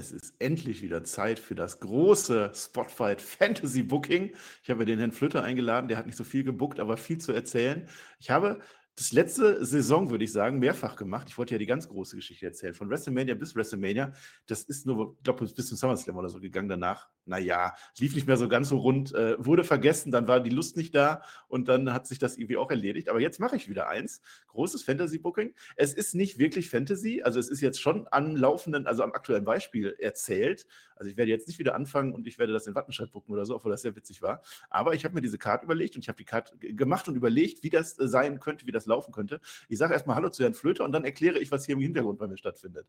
Es ist endlich wieder Zeit für das große Spotfight Fantasy Booking. Ich habe den Herrn Flöter eingeladen, der hat nicht so viel gebuckt, aber viel zu erzählen. Ich habe das letzte Saison, würde ich sagen, mehrfach gemacht. Ich wollte ja die ganz große Geschichte erzählen. Von WrestleMania bis WrestleMania. Das ist nur, ich glaube, bis zum SummerSlam oder so gegangen. Danach, naja, lief nicht mehr so ganz so rund, äh, wurde vergessen, dann war die Lust nicht da und dann hat sich das irgendwie auch erledigt. Aber jetzt mache ich wieder eins. Großes Fantasy-Booking. Es ist nicht wirklich Fantasy, also es ist jetzt schon am laufenden, also am aktuellen Beispiel erzählt. Also ich werde jetzt nicht wieder anfangen und ich werde das in Wattenscheid bucken oder so, obwohl das sehr witzig war. Aber ich habe mir diese Karte überlegt und ich habe die Karte gemacht und überlegt, wie das äh, sein könnte, wie das laufen könnte. Ich sage erstmal Hallo zu Herrn Flöter und dann erkläre ich, was hier im Hintergrund bei mir stattfindet.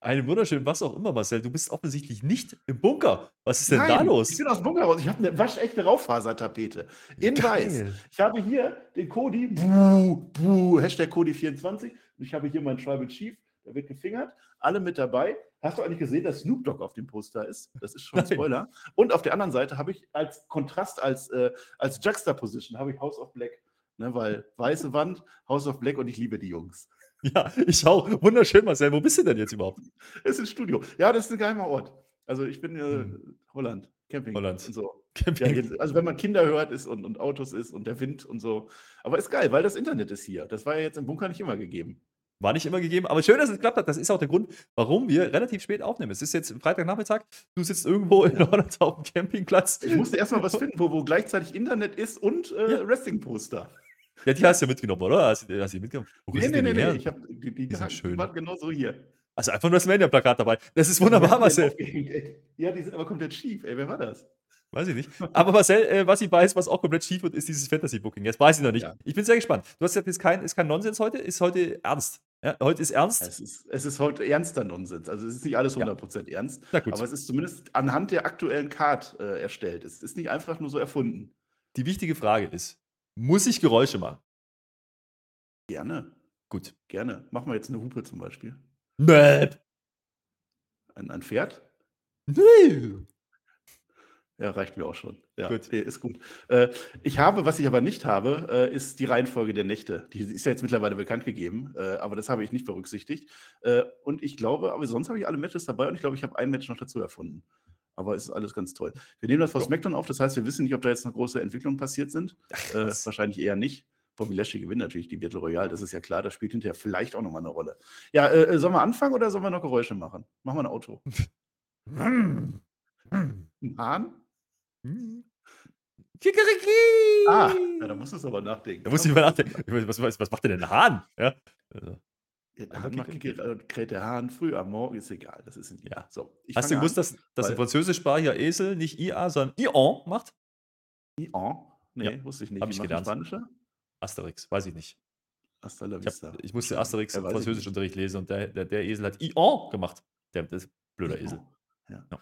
Einen wunderschönen, was auch immer, Marcel. Du bist offensichtlich nicht im Bunker. Was ist denn Nein, da los? Ich bin aus dem Bunker raus. Ich habe eine waschechte Raufasertapete. In Geil. weiß. Ich habe hier den Cody, buh, buh, Hashtag Cody24. Und ich habe hier meinen Tribal Chief, der wird gefingert. Alle mit dabei. Hast du eigentlich gesehen, dass Snoop Dogg auf dem Poster ist? Das ist schon ein. Spoiler. Und auf der anderen Seite habe ich als Kontrast, als, äh, als Juxtaposition, habe ich House of Black. Ne, weil weiße Wand, House of Black und ich liebe die Jungs. Ja, ich auch. Wunderschön, Marcel. Wo bist du denn jetzt überhaupt? Es ist ein Studio. Ja, das ist ein geheimer Ort. Also ich bin äh, Hm. Holland, Camping Holland. und so. Camping. Ja, also wenn man Kinder hört ist und, und Autos ist und der Wind und so. Aber ist geil, weil das Internet ist hier. Das war ja jetzt im Bunker nicht immer gegeben. War nicht immer gegeben, aber schön, dass es geklappt hat. Das ist auch der Grund, warum wir relativ spät aufnehmen. Es ist jetzt Freitagnachmittag, du sitzt irgendwo in Holland auf dem Campingplatz. Ich musste erstmal was finden, wo, wo gleichzeitig Internet ist und äh, Ja. Wrestling-Poster. Ja, die hast du ja mitgenommen, oder? Hast, du- hast du die mitgenommen? Wo Nee, nee, nee, die nee. Ich habe die, die, Die sind die schön. waren genau so hier. Also einfach ein WrestleMania-Plakat dabei. Das ist wunderbar, die Marcel. Ja, die sind aber komplett schief. Ey, wer war das? Weiß ich nicht. Aber Marcel, äh, was ich weiß, was auch komplett schief wird, ist dieses Fantasy-Booking. Jetzt weiß ich noch nicht. Ja. Ich bin sehr gespannt. Du hast gesagt, es ist kein, ist kein Nonsens heute, ist heute ernst. Ja, heute ist ernst. Es ist, es ist heute ernster Nonsens. Also es ist nicht alles Ja. 100% ernst. Na gut. Aber es ist zumindest anhand der aktuellen Card äh, erstellt. Es ist nicht einfach nur so erfunden. Die wichtige Frage ist, muss ich Geräusche machen? Gerne, Gut. gerne. Machen wir jetzt eine Hupe zum Beispiel. Möp. Ein, ein Pferd? Nö. Ja, reicht mir auch schon. Ja, Gut. nee, ist gut. Äh, ich habe, was ich aber nicht habe, äh, ist die Reihenfolge der Nächte. Die ist ja jetzt mittlerweile bekannt gegeben, äh, aber das habe ich nicht berücksichtigt. Und ich glaube, aber sonst habe ich alle Matches dabei und ich glaube, ich habe ein Match noch dazu erfunden. Aber es ist alles ganz toll. Wir nehmen das vor. SmackDown auf, das heißt, wir wissen nicht, ob da jetzt noch große Entwicklungen passiert sind. Äh, was? wahrscheinlich eher nicht. Bobby Lashley gewinnt natürlich die Battle Royale, das ist ja klar, das spielt hinterher vielleicht auch nochmal eine Rolle. Ja, äh, sollen wir anfangen oder sollen wir noch Geräusche machen? Machen wir ein Auto. Hm. Ein Hahn? Hm. Kikeriki! Ah, ja, da musst du es aber nachdenken. Da muss ich mal nachdenken. Was, was, was macht denn ein Hahn? Ja. Also, Ja, der Aber Hahn macht äh, der Hahn früh am Morgen, ist egal. Das ist ein. Ja. So, ich Hast du gewusst, an. dass, dass ein französischsprachiger Esel nicht IA, sondern Ion macht? Ion? Nee, wusste ich nicht. hab Wie ich gelernt. Spanischer? Asterix, weiß ich nicht. Hasta la Ich, vista. hab, ich musste Asterix Ja, im ich. Französischunterricht lesen und der, der, der Esel hat Ion gemacht. Der, ein blöder Esel. Ja. Ja.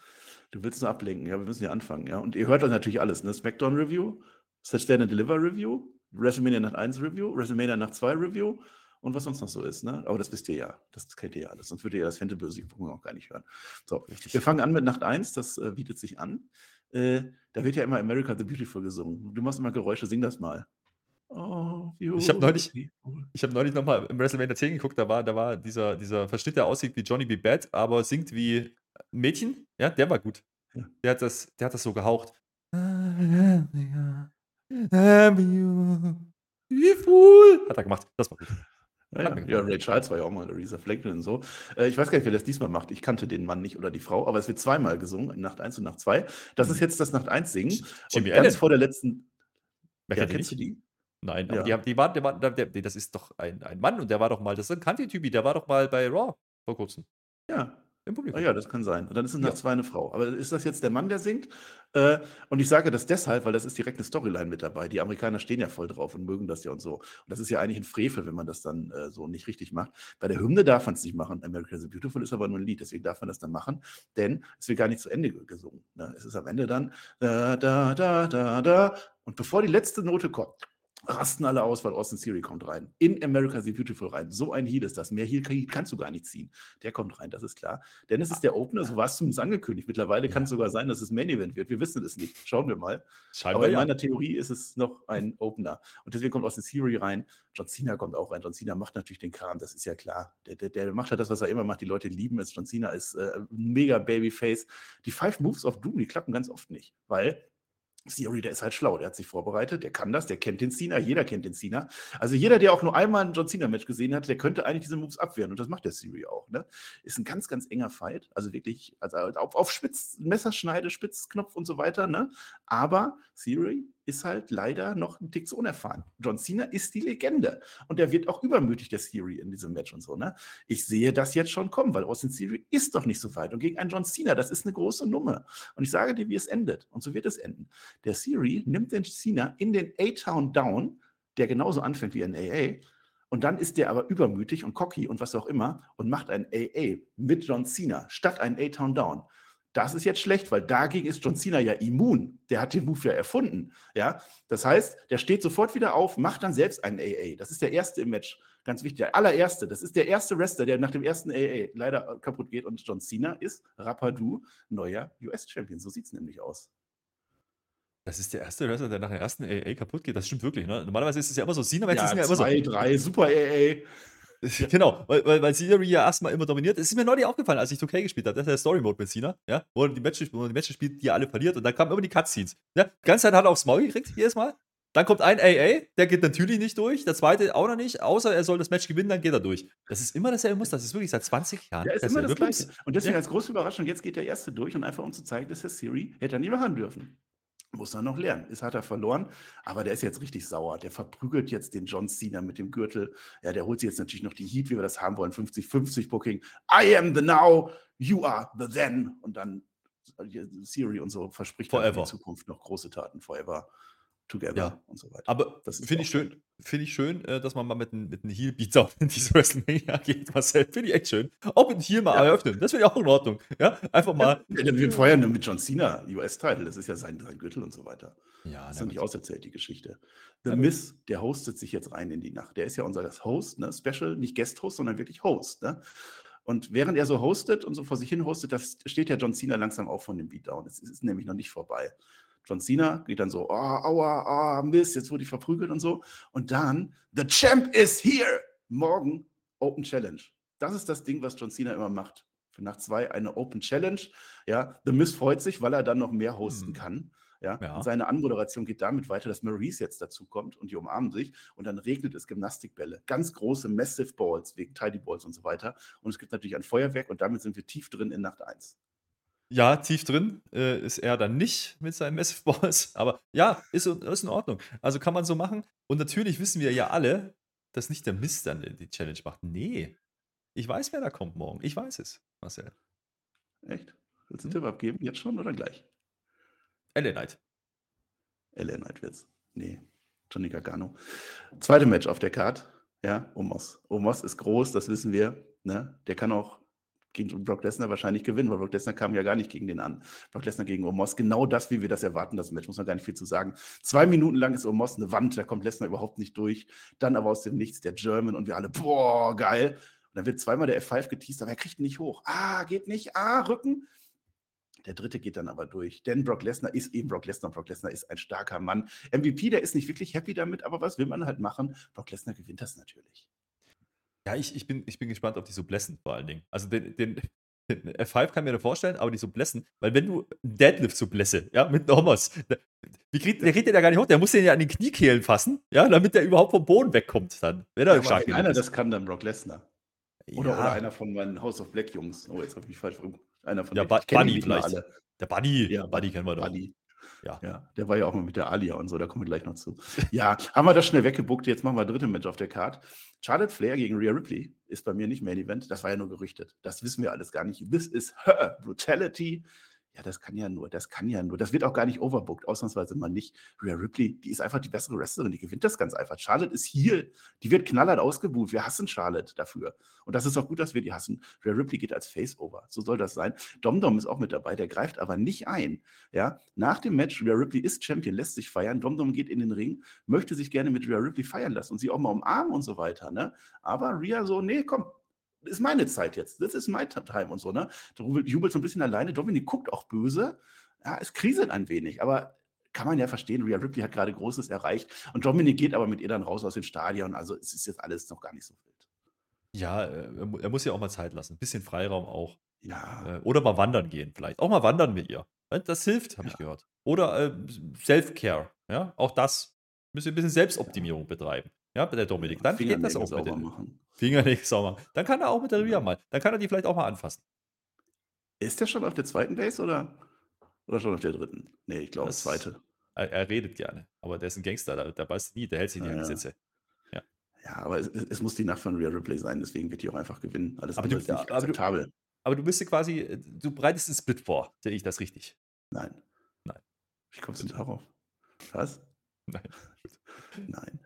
Du willst nur ablenken, ja, wir müssen ja anfangen, ja. Und ihr hört dann natürlich alles, ne? Smackdown Review, Stand and Deliver Review, WrestleMania Nacht 1 Review, WrestleMania Nacht 2 Review und was sonst noch so ist, ne? Aber das wisst ihr ja, das kennt ihr ja alles, sonst würdet ihr das Fantasy auch gar nicht hören. So, Richtig. wir fangen an mit Nacht 1, das äh, bietet sich an. Äh, da wird ja immer America the Beautiful gesungen. Du machst immer Geräusche, sing das mal. Oh, Ich hab neulich-. Ich habe neulich nochmal im WrestleMania 10 geguckt, da war, da war dieser, dieser Verschnitt, der aussieht wie Johnny B. Bad, aber singt wie ein Mädchen. Ja, der war gut. Ja. Der, hat das, der hat das so gehaucht. Hat er gemacht. Das war gut. Ja, ja. Ray Charles war ja auch mal Aretha Franklin und so. Äh, ich weiß gar nicht, wer das diesmal macht. Ich kannte den Mann nicht oder die Frau, aber es wird zweimal gesungen, in Nacht 1 und Nacht 2. Das ist jetzt das Nacht 1 singen. Jimmy und ganz Allen. vor der letzten. Wer Ja, kennst du nicht? die? Nein, aber Ja. die, haben, die waren, der, war- der, der, das ist doch ein, ein Mann und der war doch mal, das ist ein Kanti-Typi, der war doch mal bei Raw vor kurzem Ja. Im Ah, Publikum. ja, das kann sein. Und dann ist es Ja. Nacht 2 eine Frau. Aber ist das jetzt der Mann, der singt? Äh, und ich sage das deshalb, weil das ist direkt eine Storyline mit dabei. Die Amerikaner stehen ja voll drauf und mögen das ja und so. Und das ist ja eigentlich ein Frevel, wenn man das dann äh, so nicht richtig macht. Bei der Hymne darf man es nicht machen. America the Beautiful ist aber nur ein Lied, deswegen darf man das dann machen, denn es wird gar nicht zu Ende ge- gesungen. Ne? Es ist am Ende dann da, da, da, da, da. Und bevor die letzte Note kommt, rasten alle aus, weil Austin Theory kommt rein. In America the Beautiful rein. So ein Heal ist das. Mehr Heal kannst du gar nicht ziehen. Der kommt rein, das ist klar. Denn es ist der Opener, so war es zumindest angekündigt. Mittlerweile kann es sogar sein, dass es Main Event wird. Wir wissen es nicht. Schauen wir mal. Scheinbar Aber in ja. meiner Theorie ist es noch ein Opener. Und deswegen kommt Austin Theory rein. John Cena kommt auch rein. John Cena macht natürlich den Kram, das ist ja klar. Der, der, der macht halt das, was er immer macht. Die Leute lieben es. John Cena ist äh, ein mega Babyface. Die Five Moves of Doom, die klappen ganz oft nicht, weil Theory, der ist halt schlau, der hat sich vorbereitet, der kann das, der kennt den Cena, jeder kennt den Cena. Also jeder, der auch nur einmal ein John Cena-Match gesehen hat, der könnte eigentlich diese Moves abwehren und das macht der Theory auch. Ne? Ist ein ganz, ganz enger Fight, also wirklich also auf, auf Spitz, Messerschneide, Spitzknopf und so weiter. Ne? Aber Theory ist halt leider noch ein Tick zu unerfahren. John Cena ist die Legende und der wird auch übermütig, der Theory in diesem Match und so. Ne? Ich sehe das jetzt schon kommen, weil Austin Theory ist doch nicht so weit und gegen einen John Cena, das ist eine große Nummer. Und ich sage dir, wie es endet und so wird es enden. Der Theory nimmt den Cena in den A-Town Down, der genauso anfängt wie ein AA, und dann ist der aber übermütig und cocky und was auch immer und macht ein AA mit John Cena statt ein A-Town Down. Das ist jetzt schlecht, weil dagegen ist John Cena ja immun. Der hat den Move ja erfunden. Ja? Das heißt, der steht sofort wieder auf, macht dann selbst einen AA. Das ist der erste im Match. Ganz wichtig. Der allererste. Das ist der erste Wrestler, der nach dem ersten AA leider kaputt geht. Und John Cena ist Rapadu neuer US-Champion. So sieht es nämlich aus. Das ist der erste Wrestler, der nach dem ersten AA kaputt geht. Das stimmt wirklich. Ne? Normalerweise ist es ja immer so. Cena-Matches ja, sind ja immer so. Zwei, drei, super AA. Genau, weil, weil, weil Theory ja erstmal immer dominiert. Es ist mir neulich aufgefallen, als ich 2K gespielt habe. Das ist der Story-Mode mit Cena, ja, wo er die Matches, wo die Matches spielt, die er alle verliert. Und dann kamen immer die Cutscenes. Ja, die ganze Zeit hat er aufs Maul gekriegt, jedes Mal. Dann kommt ein AA, der geht natürlich nicht durch. Der zweite auch noch nicht, außer er soll das Match gewinnen, dann geht er durch. Das ist immer dasselbe Muster. Das ist wirklich seit 20 Jahren. Ja, ist immer das Gleiche. Und deswegen ja. als große Überraschung, jetzt geht der erste durch und einfach um zu zeigen, dass der Siri hätte er nie machen dürfen. Muss er noch lernen. Ist hat er verloren, aber der ist jetzt richtig sauer. Der verprügelt jetzt den John Cena mit dem Gürtel. Ja, der holt sich jetzt natürlich noch die Heat, wie wir das haben wollen. 50-50 Booking. I am the now, you are the then. Und dann äh, Siri und so verspricht in Zukunft noch große Taten. Forever together ja. und so weiter. Aber finde ich schön, finde ich schön, äh, dass man mal mit einem mit Heel Beatdown in diese WrestleMania geht, Marcel. Finde ich echt schön. Auch mit einem Heel mal ja. eröffnen. Das finde ich auch in Ordnung. Ja, einfach mal. Ja, wir feuern mit John Cena, US-Title. Das ist ja sein, sein Gürtel und so weiter. Ja, das ist nicht auserzählt, die Geschichte. The ja, Miss, der hostet sich jetzt rein in die Nacht. Der ist ja unser Host, ne? Special, nicht Guest-Host, sondern wirklich Host, ne? Und während er so hostet und so vor sich hin hostet, da steht ja John Cena langsam auch von dem Beatdown. Es ist nämlich noch nicht vorbei. John Cena geht dann so, oh, aua, oh, Mist, jetzt wurde ich verprügelt und so. Und dann, the champ is here. Morgen Open Challenge. Das ist das Ding, was John Cena immer macht. Für Nacht zwei eine Open Challenge. Ja, The Miz freut sich, weil er dann noch mehr hosten mhm. kann. Ja, ja. seine Anmoderation geht damit weiter, dass Maurice jetzt dazu kommt und die umarmen sich und dann regnet es Gymnastikbälle. Ganz große Massive Balls wegen Tidy Balls und so weiter. Und es gibt natürlich ein Feuerwerk und damit sind wir tief drin in Nacht 1. Ja, tief drin äh, ist er dann nicht mit seinen Massive Balls, aber ja, ist, ist in Ordnung. Also kann man so machen. Und natürlich wissen wir ja alle, dass nicht der Mist dann die Challenge macht. Nee, ich weiß, wer da kommt morgen. Ich weiß es, Marcel. Echt? Willst du einen hm? Tipp abgeben? Jetzt schon oder gleich? LA Knight. LA Knight wird's. Nee, Johnny Gargano. Zweite Match auf der Card. Ja, Omos. Omos ist groß, das wissen wir. Ne? Der kann auch gegen Brock Lesnar wahrscheinlich gewinnen, weil Brock Lesnar kam ja gar nicht gegen den an. Brock Lesnar gegen Omos, genau das, wie wir das erwarten, das Match, muss man gar nicht viel zu sagen. Zwei Minuten lang ist Omos eine Wand, da kommt Lesnar überhaupt nicht durch. Dann aber aus dem Nichts der German und wir alle, boah, geil. Und dann wird zweimal der F5 geteased, aber er kriegt ihn nicht hoch. Ah, geht nicht. Ah, Rücken. Der dritte geht dann aber durch. Denn Brock Lesnar ist eben Brock Lesnar. Brock Lesnar ist ein starker Mann. MVP, der ist nicht wirklich happy damit, aber was will man halt machen? Brock Lesnar gewinnt das natürlich. Ja, ich, ich, bin, ich bin gespannt auf die Sublessen vor allen Dingen. Also den, den, den F5 kann ich mir da vorstellen, aber die Sublessen, weil wenn du Deadlift Sublesse, ja, mit Normos, wie kriegt, der kriegt den ja gar nicht hoch, der muss den ja an den Kniekehlen fassen, ja, damit der überhaupt vom Boden wegkommt dann. Wenn er ja, stark einer, das kann dann Brock Lesnar. Oder, ja. oder einer von meinen House of Black Jungs. Oh, jetzt habe ich mich falsch Einer von ja. Buddy vielleicht. Der Buddy. Ja, Buddy kennen wir doch. Buddy. Ja. ja, der war ja auch mal mit der Alia und so, da kommen wir gleich noch zu. Ja, haben wir das schnell weggebuckt. Jetzt machen wir dritte Match auf der Card. Charlotte Flair gegen Rhea Ripley ist bei mir nicht Main Event. Das war ja nur gerüchtet. Das wissen wir alles gar nicht. This is her brutality. Ja, das kann ja nur, das kann ja nur. Das wird auch gar nicht overbooked, ausnahmsweise mal nicht. Rhea Ripley, die ist einfach die bessere Wrestlerin, die gewinnt das ganz einfach. Charlotte ist hier, die wird knallhart ausgebucht. Wir hassen Charlotte dafür. Und das ist auch gut, dass wir die hassen. Rhea Ripley geht als Face-Over. So soll das sein. Domdom ist auch mit dabei, der greift aber nicht ein. Ja, nach dem Match, Rhea Ripley ist Champion, lässt sich feiern. Domdom geht in den Ring, möchte sich gerne mit Rhea Ripley feiern lassen und sie auch mal umarmen und so weiter. Ne? Aber Rhea so, nee, komm, ist meine Zeit jetzt. Das ist mein Time und so, ne? Jubelt so ein bisschen alleine. Dominik guckt auch böse ja, es kriselt ein wenig, aber kann man ja verstehen. Rhea Ripley hat gerade Großes erreicht und Dominik geht aber mit ihr dann raus aus dem Stadion. Also es ist jetzt alles noch gar nicht so wild. Ja, äh, er muss ja auch mal Zeit lassen. Ein bisschen Freiraum auch. Ja. Äh, oder mal wandern gehen, vielleicht. Auch mal wandern mit ihr. Das hilft, habe ja. ich gehört. Oder äh, Self-Care. Ja, auch das. Müssen wir ein bisschen Selbstoptimierung ja. betreiben. Ja, bei der Dominik. Dann geht das auch mit machen. Fingernägel sauber machen. Dann kann er auch mit der Rhea mal. Dann kann er die vielleicht auch mal anfassen. Ist der schon auf der zweiten Base oder? Oder schon auf der dritten? Nee, ich glaube, zweite. Er, er, redet gerne, aber der ist ein Gangster, der, der beißt nie, der hält sich nicht ah, an Gesetze. Ja. ja, aber es, es, muss die Nacht von Rhea Ripley sein, deswegen wird die auch einfach gewinnen. Alles aber du, ist nicht aber akzeptabel. Du, aber du bist ja quasi, äh, du bereitest einen Split vor, sehe ich das richtig? Nein. Nein. Wie kommst du darauf? Was? Nein. Nein.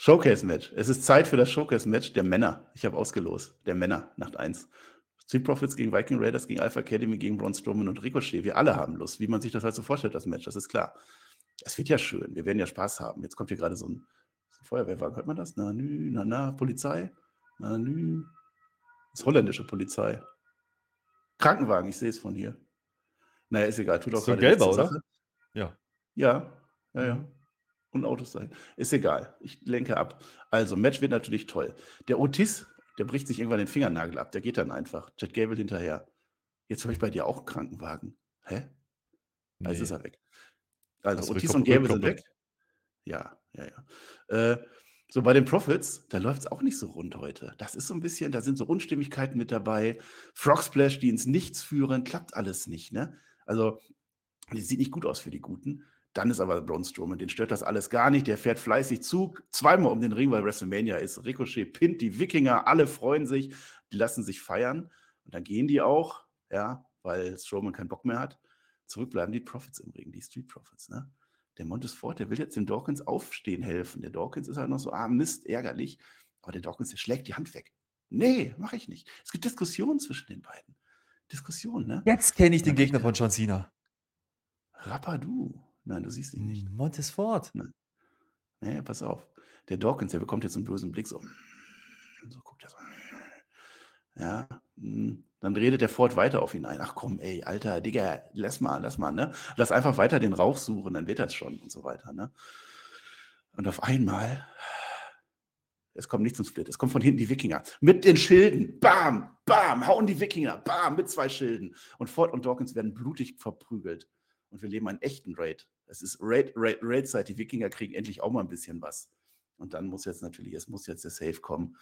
Showcase-Match. Es ist Zeit für das Showcase-Match der Männer. Ich habe ausgelost. Der Männer, Nacht 1. Street Profits gegen Viking Raiders, gegen Alpha Academy, gegen Braun Strowman und Ricochet. Wir alle haben Lust, wie man sich das halt so vorstellt, das Match, das ist klar. Es wird ja schön, wir werden ja Spaß haben. Jetzt kommt hier gerade so ein, so ein Feuerwehrwagen, hört man das? Na, nü, na, na, Polizei. Na, nü. Das ist holländische Polizei. Krankenwagen, ich sehe es von hier. Naja, ist egal, tut auch so gelber, oder? Ja. Ja, ja, ja. Und Autos sein. Ist egal. Ich lenke ab. Also, Match wird natürlich toll. Der Otis der bricht sich irgendwann den Fingernagel ab. Der geht dann einfach. Jet Gable hinterher. Jetzt habe ich bei dir auch einen Krankenwagen. Hä? Nee. Jetzt ist er weg. Also, Otis und Gable sind weg. Ja, ja, ja. Äh, so bei den Profits, da läuft es auch nicht so rund heute. Das ist so ein bisschen, da sind so Unstimmigkeiten mit dabei. Frog Splash, die ins Nichts führen, klappt alles nicht. Ne? Also, die sieht nicht gut aus für die Guten. Dann ist aber Braun Strowman, den stört das alles gar nicht. Der fährt fleißig Zug, zweimal um den Ring, weil WrestleMania ist. Ricochet pinnt die Wikinger, alle freuen sich, die lassen sich feiern. Und dann gehen die auch, ja, weil Strowman keinen Bock mehr hat. Zurück bleiben die Profits im Ring, die Street Profits, ne? Der Montesfort, der will jetzt dem Dawkins aufstehen helfen. Der Dawkins ist halt noch so, ah, Mist, ärgerlich. Aber der Dawkins, der schlägt die Hand weg. Nee, mache ich nicht. Es gibt Diskussionen zwischen den beiden. Diskussionen, ne? Jetzt kenne ich den Gegner von John Cena. Rappadu. Nein, du siehst ihn nicht. Montesfort. Nein. Nee, pass auf. Der Dawkins, der bekommt jetzt einen bösen Blick so. So guckt er so. Ja, hm. dann redet der Ford weiter auf ihn ein. Ach komm, ey, Alter, Digga, lass mal, lass mal, ne? Lass einfach weiter den Rauch suchen, dann wird das schon und so weiter, ne? Und auf einmal, es kommt nicht zum Split, es kommt von hinten die Wikinger mit den Schilden. Bam, bam, hauen die Wikinger, bam, mit zwei Schilden. Und Ford und Dawkins werden blutig verprügelt und wir leben einen echten Raid. Es ist Raid, Raid, Raid-Zeit. Die Wikinger kriegen endlich auch mal ein bisschen was. Und dann muss jetzt natürlich, es muss jetzt der Save kommen.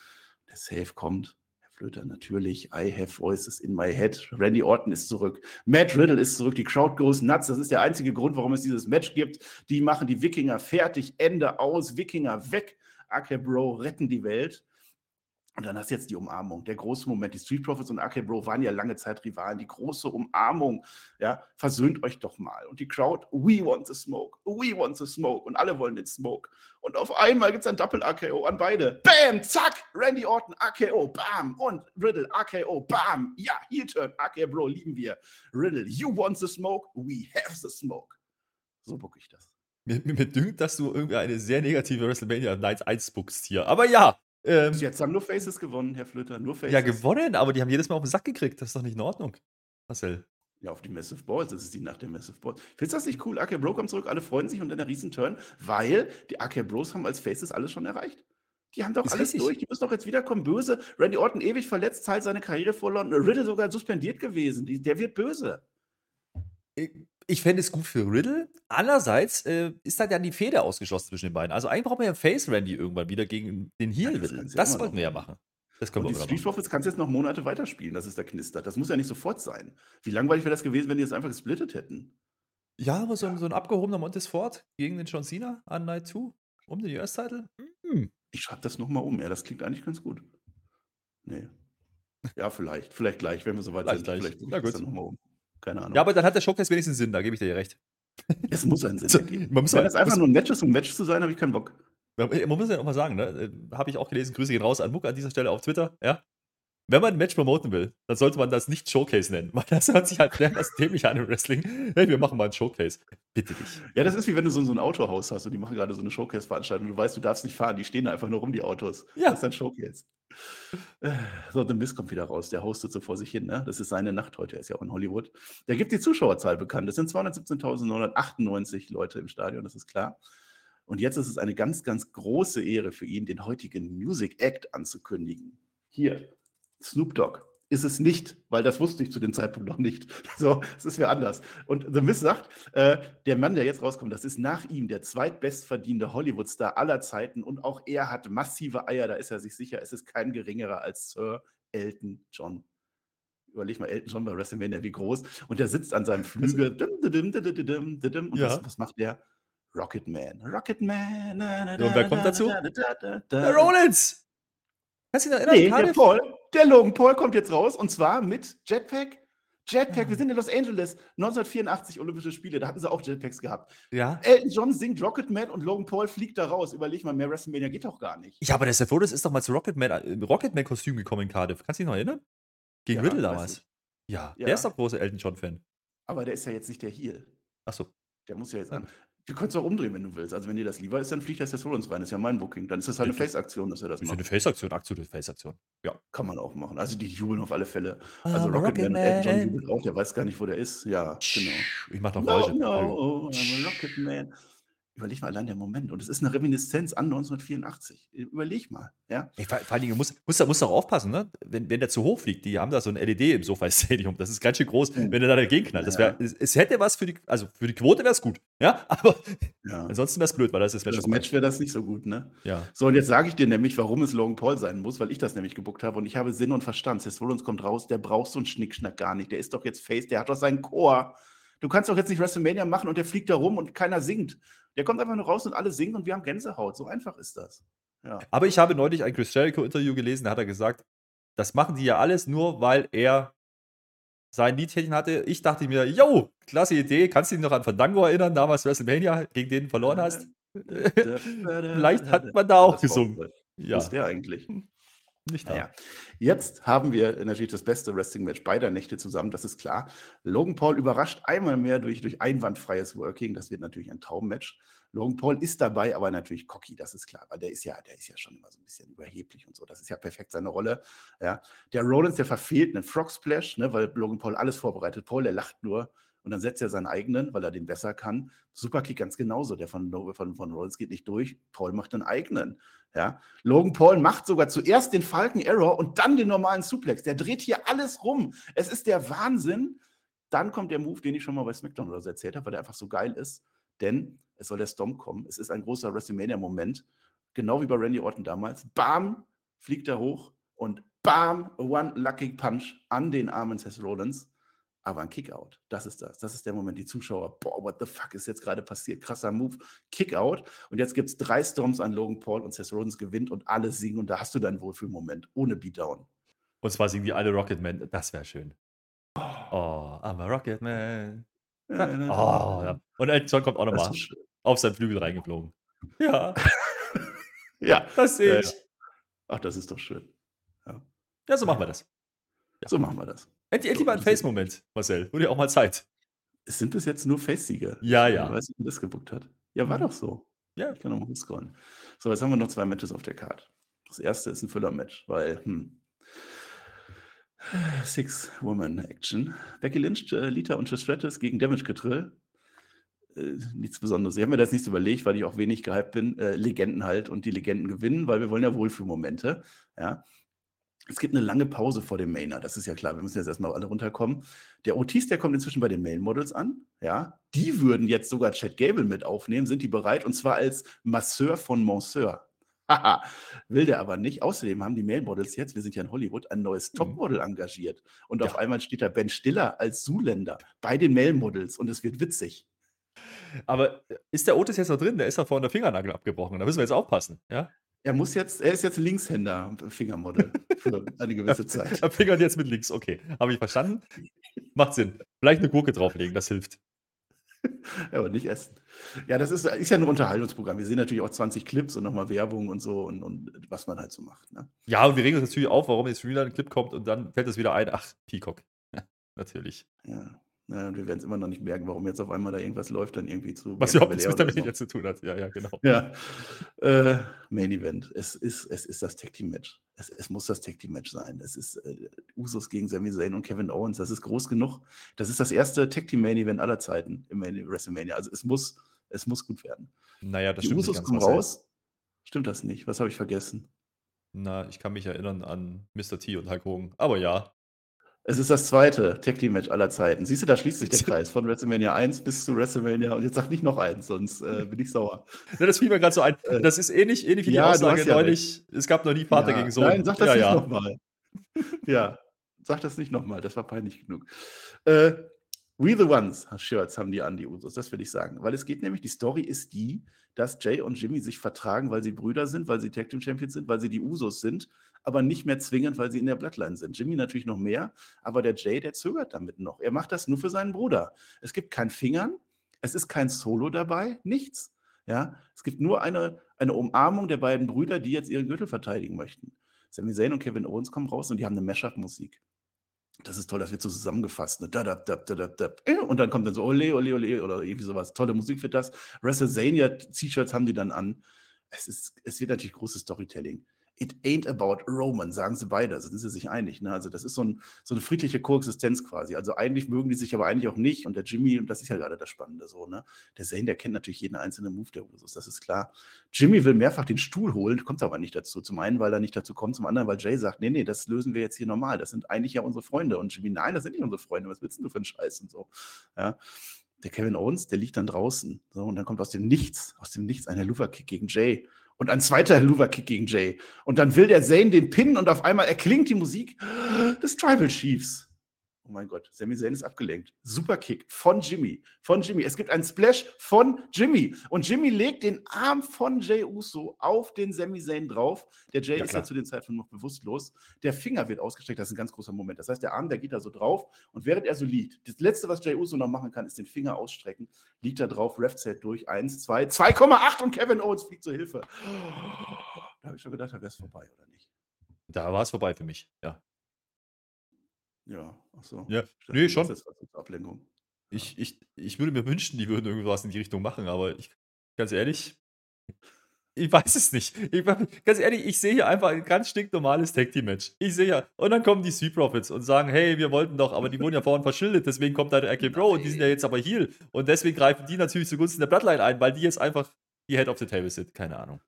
Der Save kommt. Herr Flöter, natürlich. I have voices in my head. Randy Orton ist zurück. Matt Riddle ist zurück. Die Crowd goes nuts. Das ist der einzige Grund, warum es dieses Match gibt. Die machen die Wikinger fertig. Ende aus. Wikinger weg. Ake Bro retten die Welt. Und dann hast du jetzt die Umarmung, der große Moment. Die Street Profits und AK Bro waren ja lange Zeit Rivalen. Die große Umarmung, ja, versöhnt euch doch mal. Und die Crowd, we want the smoke, we want the smoke. Und alle wollen den Smoke. Und auf einmal gibt es ein Doppel-AKO an beide. Bam, zack, Randy Orton, AKO, bam. Und Riddle, AKO, bam. Ja, Heel-Turn, AK Bro, lieben wir. Riddle, you want the smoke, we have the smoke. So bucke ich das. Mir, mir, mir dünkt, dass du irgendwie eine sehr negative WrestleMania Night 1 buchst hier. Aber ja, ähm, Jetzt haben nur Faces gewonnen, Herr Flöter, nur Faces. Ja, gewonnen, aber die haben jedes Mal auf den Sack gekriegt. Das ist doch nicht in Ordnung, Marcel. Ja, auf die Massive Balls. Das ist die Nacht der Massive Balls. Findest du das nicht cool? AK Bro kommt zurück, alle freuen sich und dann der Riesenturn, weil die AK Bros haben als Faces alles schon erreicht. Die haben doch ist alles durch. Die müssen doch jetzt wiederkommen. Böse. Randy Orton ewig verletzt, Teil seine Karriere verloren. Riddle sogar suspendiert gewesen. der wird böse ich fände es gut für Riddle. Andererseits äh, ist da dann die Feder ausgeschlossen zwischen den beiden. Also eigentlich brauchen wir ja Face Randy irgendwann wieder gegen den Heel ja, Riddle. Das, das wollten wir ja machen. Das können und wir die Street Profits kannst du jetzt noch Monate weiterspielen, dass es da knistert. Das muss ja nicht sofort sein. Wie langweilig wäre das gewesen, wenn die es einfach gesplittet hätten? Ja, aber so, ja. Ein, so ein abgehobener Montesfort gegen den John Cena an Night 2 um den US-Title? Hm. Ich schreibe das nochmal um. Ja, das klingt eigentlich ganz gut. Nee. Ja, vielleicht. Vielleicht gleich, wenn wir soweit vielleicht sind. Gleich. Vielleicht Na gut. Das nochmal um. Keine Ahnung. Ja, aber dann hat der Showcase wenigstens Sinn, da gebe ich dir recht. Es muss einen Sinn ergeben. man muss Wenn das einfach muss- nur ein Match ist, um ein Match zu sein, habe ich keinen Bock. Man man muss ja auch mal sagen, ne? äh, Habe ich auch gelesen, Grüße gehen raus an Muck an dieser Stelle auf Twitter, ja. Wenn man ein Match promoten will, dann sollte man das nicht Showcase nennen, weil das hört sich halt sehr dämlich an im Wrestling. Hey, wir machen mal ein Showcase. Bitte dich. Ja, das ist wie wenn du so, so ein Autohaus hast und die machen gerade so eine Showcase-Veranstaltung und du weißt, du darfst nicht fahren, die stehen da einfach nur rum, die Autos. Ja. Das ist ein Showcase. So, The Miz kommt wieder raus, der hostet so vor sich hin, ne? Das ist seine Nacht heute, er ist ja auch in Hollywood. Der gibt die Zuschauerzahl bekannt. Es sind 217.998 Leute im Stadion, das ist klar. Und jetzt ist es eine ganz, ganz große Ehre für ihn, den heutigen Music Act anzukündigen. Hier, Snoop Dogg. Ist es nicht, weil das wusste ich zu dem Zeitpunkt noch nicht. So, es ist mir anders. Und The Miz sagt, äh, der Mann, der jetzt rauskommt, das ist nach ihm der zweitbestverdienende Hollywood-Star aller Zeiten und auch er hat massive Eier, da ist er sich sicher, es ist kein geringerer als Sir Elton John. Überleg mal, Elton John bei WrestleMania, wie groß. Und der sitzt an seinem Flügel. Und Ja. was, was macht der? Rocket Man. Rocket Man. Na, na, und wer kommt da, dazu? da, da, da, da, Der. Rollins! Kannst du dich noch Nee, erinnern? der? Paul, der Logan Paul kommt jetzt raus und zwar mit Jetpack. Jetpack, Ja. wir sind in Los Angeles, 1984 Olympische Spiele, da hatten sie auch Jetpacks gehabt. Ja. Elton John singt Rocket Man und Logan Paul fliegt da raus. Überleg mal, mehr WrestleMania geht doch gar nicht. Ja, aber der Seth Rollins ist doch mal zu Rocketman, äh, Rocketman-Kostüm gekommen in Cardiff. Kannst du dich noch erinnern? Gegen Ja, Riddle damals. Ja, Ja. der ist doch großer Elton John-Fan. Aber der ist ja jetzt nicht der Heel. Achso. Der muss ja jetzt an. Du kannst auch umdrehen, wenn du willst. Also wenn dir das lieber ist, dann fliegt das jetzt Rollins rein. Das ist ja mein Booking. Dann ist das halt eine Ja, Face-Aktion, dass er das Ist ja macht. eine Face-Aktion, absolute Face-Aktion. Kann man auch machen. Also die jubeln auf alle Fälle. I'm Also a Rocket Man, Elton John Rocketman. jubelt auch. Der weiß gar nicht, wo der ist. Ja, genau. Ich mach noch No, Geräusche. no, I'm a Rocket Man. Überleg mal allein der Moment. Und es ist eine Reminiszenz an 1984. Überleg mal. Ja? Vor, allen Dingen, muss, muss, muss auch aufpassen, ne? wenn, wenn der zu hoch fliegt. Die haben da so ein LED im SoFi-Stadium. Das ist ganz schön groß, Mhm. wenn er da dagegen knallt. Das wär, Ja. es, es hätte was für die, also für die Quote wäre es gut. Ja, aber ja. ansonsten wäre es blöd, weil das ist Für das Match. Match wäre das nicht so gut, ne? Ja. So, und jetzt sage ich dir nämlich, warum es Logan Paul sein muss, weil ich das nämlich gebuckt habe und ich habe Sinn und Verstand. Seth Rollins kommt raus, der braucht so einen Schnickschnack gar nicht. Der ist doch jetzt Face, der hat doch seinen Chor. Du kannst doch jetzt nicht WrestleMania machen und der fliegt da rum und keiner singt. Der kommt einfach nur raus und alle singen und wir haben Gänsehaut. So einfach ist das. Ja. Aber ich habe neulich ein Chris Jericho-Interview gelesen, da hat er gesagt, das machen die ja alles nur, weil er sein Liedchen hatte. Ich dachte mir, yo, klasse Idee. Kannst du dich noch an Fandango erinnern, damals WrestleMania, gegen den du verloren hast? Vielleicht hat man da auch gesungen. Ja, Was der eigentlich? Nicht da. Naja, jetzt haben wir natürlich das beste Wrestling-Match beider Nächte zusammen, das ist klar. Logan Paul überrascht einmal mehr durch, durch einwandfreies Working. Das wird natürlich ein Traummatch. Logan Paul ist dabei, aber natürlich cocky, das ist klar, weil der ist ja, der ist ja schon immer so ein bisschen überheblich und so. Das ist ja perfekt seine Rolle. Ja. Der Rollins, der verfehlt einen Frog Splash, ne, weil Logan Paul alles vorbereitet. Paul, der lacht nur und dann setzt er seinen eigenen, weil er den besser kann. Superkick ganz genauso. Der von, von, von Rollins geht nicht durch. Paul macht einen eigenen. Ja. Logan Paul macht sogar zuerst den Falcon Error und dann den normalen Suplex. Der dreht hier alles rum. Es ist der Wahnsinn. Dann kommt der Move, den ich schon mal bei SmackDown oder so erzählt habe, weil der einfach so geil ist. Denn es soll der Storm kommen. Es ist ein großer WrestleMania-Moment. Genau wie bei Randy Orton damals. Bam, fliegt er hoch und bam, one lucky punch an den armen Seth Rollins. Aber ein Kickout. Das ist das. Das ist der Moment. Die Zuschauer, boah, what the fuck ist jetzt gerade passiert? Krasser Move. Kickout. Und jetzt gibt es drei Storms an Logan Paul und Seth Rollins gewinnt und alle singen. Und da hast du deinen Wohlfühlmoment. Ohne Beatdown. Und zwar singen die alle Rocketman. Das wäre schön. Oh, I'm a Rocketman. Oh, ja. Und Elton John kommt auch nochmal auf seinen Flügel reingeflogen. Ja, Ja. das sehe Ja, ich. Ach, das ist doch schön. Ja, so machen wir das. So machen wir das. Endlich, endlich mal ein Face-Moment, Marcel. Wurde ja auch mal Zeit. Es sind bis jetzt nur Face-Sieger. Ja, Ich ja. weiß nicht, wer das gebuckt hat. Ja, war doch so. Ja. Ich kann noch mal scrollen. So, jetzt haben wir noch zwei Matches auf der Karte. Das erste ist ein Füller-Match, weil, hm. Six-Woman-Action. Becky Lynch, äh, Lita und Trish Stratus gegen Damage Control. Äh, nichts Besonderes. Ich habe mir das nicht überlegt, weil ich auch wenig gehypt bin. Äh, Legenden halt und die Legenden gewinnen, weil wir wollen ja Wohlfühlmomente. Ja. Es gibt eine lange Pause vor dem Mainer, das ist ja klar. Wir müssen jetzt erstmal alle runterkommen. Der Otis, der kommt inzwischen bei den Male Models an. Ja, die würden jetzt sogar Chad Gable mit aufnehmen. Sind die bereit? Und zwar als Masseur von Monsieur. Haha, will der aber nicht. Außerdem haben die Male Models jetzt, wir sind ja in Hollywood, ein neues Mhm. Topmodel engagiert. Und auf Ja. einmal steht da Ben Stiller als Zuländer bei den Male Models und es wird witzig. Aber ist der Otis jetzt noch drin? Der ist ja vorhin der Fingernagel abgebrochen. Da müssen wir jetzt aufpassen. Ja? Er muss jetzt, er ist jetzt Linkshänder, Fingermodel für eine gewisse Zeit. Er fingert jetzt mit links, okay. Habe ich verstanden. Macht Sinn. Vielleicht eine Gurke drauflegen, das hilft. Ja, aber nicht essen. Ja, das ist, ist ja ein Unterhaltungsprogramm. Wir sehen natürlich auch 20 Clips und nochmal Werbung und so und, und was man halt so macht. Ne? Ja, und wir regen uns natürlich auf, warum jetzt wieder ein Clip kommt und dann fällt es wieder ein, ach, Peacock. Ja, natürlich. Ja. Ja, wir werden es immer noch nicht merken, warum jetzt auf einmal da irgendwas läuft, dann irgendwie zu. Was überhaupt nichts mit der Main Event zu tun hat. Ja, ja, genau. Ja. Äh, Main Event. Es ist, es ist das Tag Team Match. Es, es muss das Tag Team Match sein. Es ist äh, Usos gegen Sami Zayn und Kevin Owens. Das ist groß genug. Das ist das erste Tag Team Main Event aller Zeiten im WrestleMania. Also es muss, es muss gut werden. Naja, das Die stimmt. Usos kommen raus. Stimmt das nicht? Was habe ich vergessen? Na, ich kann mich erinnern an Mr. T und Hulk Hogan. Aber ja, es ist das zweite Tag Team Match aller Zeiten. Siehst du, da schließt sich der Kreis von WrestleMania 1 bis zu WrestleMania und jetzt sag nicht noch eins, sonst äh, bin ich sauer. Ja, das fiel mir gerade so ein. Äh, das ist ähnlich, ähnlich wie ja, die Aussage ja neulich. Es gab noch nie Vater gegen Sohn. Nein, sag das ja, nicht nochmal. ja, sag das nicht nochmal, das war peinlich genug. Äh, We the Ones Shirts haben die an, die Usos, das will ich sagen. Weil es geht nämlich, die Story ist die, dass Jay und Jimmy sich vertragen, weil sie Brüder sind, weil sie Tag Team Champions sind, weil sie die Usos sind, aber nicht mehr zwingend, weil sie in der Bloodline sind. Jimmy natürlich noch mehr, aber der Jay, der zögert damit noch. Er macht das nur für seinen Bruder. Es gibt kein Fingern, es ist kein Solo dabei, nichts. Ja, es gibt nur eine, eine Umarmung der beiden Brüder, die jetzt ihren Gürtel verteidigen möchten. Sami Zayn und Kevin Owens kommen raus und die haben eine Mashup-Musik. Das ist toll, das wird so zusammengefasst. Ne? Da, da, da, da, da, äh, Und dann kommt dann so Ole, Ole, Ole oder irgendwie sowas. Tolle Musik wird das. WrestleMania-T-Shirts haben die dann an. Es, ist, es wird natürlich großes Storytelling. It ain't about Roman, sagen sie beide, sind sie sich einig. Ne? Also das ist so, ein, so eine friedliche Koexistenz quasi. Also eigentlich mögen die sich aber eigentlich auch nicht. Und der Jimmy, und das ist ja gerade das Spannende so, ne? Der Zane, der kennt natürlich jeden einzelnen Move der Usos, das ist klar. Jimmy will mehrfach den Stuhl holen, kommt aber nicht dazu. Zum einen, weil er nicht dazu kommt, zum anderen, weil Jay sagt, nee, nee, das lösen wir jetzt hier normal. Das sind eigentlich ja unsere Freunde. Und Jimmy, nein, das sind nicht unsere Freunde. Was willst du für einen Scheiß und so? Ja. Der Kevin Owens, der liegt dann draußen. So, und dann kommt aus dem Nichts, aus dem Nichts ein Helluva-Kick gegen Jay und ein zweiter Helluva-Kick gegen Jay. Und dann will der Zane den pinnen und auf einmal erklingt die Musik des Tribal Chiefs. Oh mein Gott, Sami Zayn ist abgelenkt. Super Kick von Jimmy. Von Jimmy. Es gibt einen Splash von Jimmy. Und Jimmy legt den Arm von Jay Uso auf den Sami Zayn drauf. Der Jay Ja, ist ja zu dem Zeitpunkt noch bewusstlos. Der Finger wird ausgestreckt. Das ist ein ganz großer Moment. Das heißt, der Arm, der geht da so drauf. Und während er so liegt, das Letzte, was Jay Uso noch machen kann, ist den Finger ausstrecken. Liegt da drauf, Ref zählt durch. Eins, zwei, 2,8 und Kevin Owens fliegt zur Hilfe. Da habe ich schon gedacht, da wäre es vorbei, oder nicht? Da war es vorbei für mich. Ja. Ja, ach so. Ja, dachte, nee, schon. was zur Ablenkung. Ich, ich, ich würde mir wünschen, die würden irgendwas in die Richtung machen, aber ich, ganz ehrlich, ich weiß es nicht. Ich, ganz ehrlich, ich sehe hier einfach ein ganz stinknormales Tag Team Match. Ich sehe ja, und dann kommen die Street Profits und sagen, hey, wir wollten doch, aber die wurden ja vorhin verschildert, deswegen kommt da der RK Bro und die sind ja jetzt aber Heal. Und deswegen greifen die natürlich zugunsten der Bloodline ein, weil die jetzt einfach die Head of the Table sind. Keine Ahnung.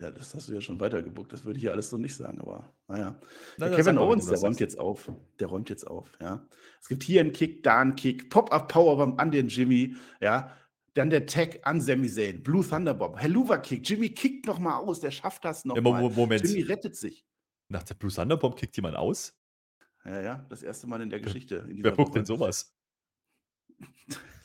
Ja, das hast du ja schon weitergebuckt. Das würde ich hier alles so nicht sagen, aber naja. Na, Der Kevin Owens, der räumt jetzt auf. Der räumt jetzt auf, ja. Es gibt hier einen Kick, da einen Kick, Pop-Up-Powerbomb an den Jimmy, ja. Dann der Tag an Sami Zayn, Blue Thunderbomb, Helluva-Kick. Jimmy kickt nochmal aus, der schafft das Ja, nochmal. Mo- Moment. Jimmy rettet sich. Nach der Blue Thunderbomb kickt jemand aus? Ja, ja, das erste Mal in der Geschichte. In Wer guckt denn sowas?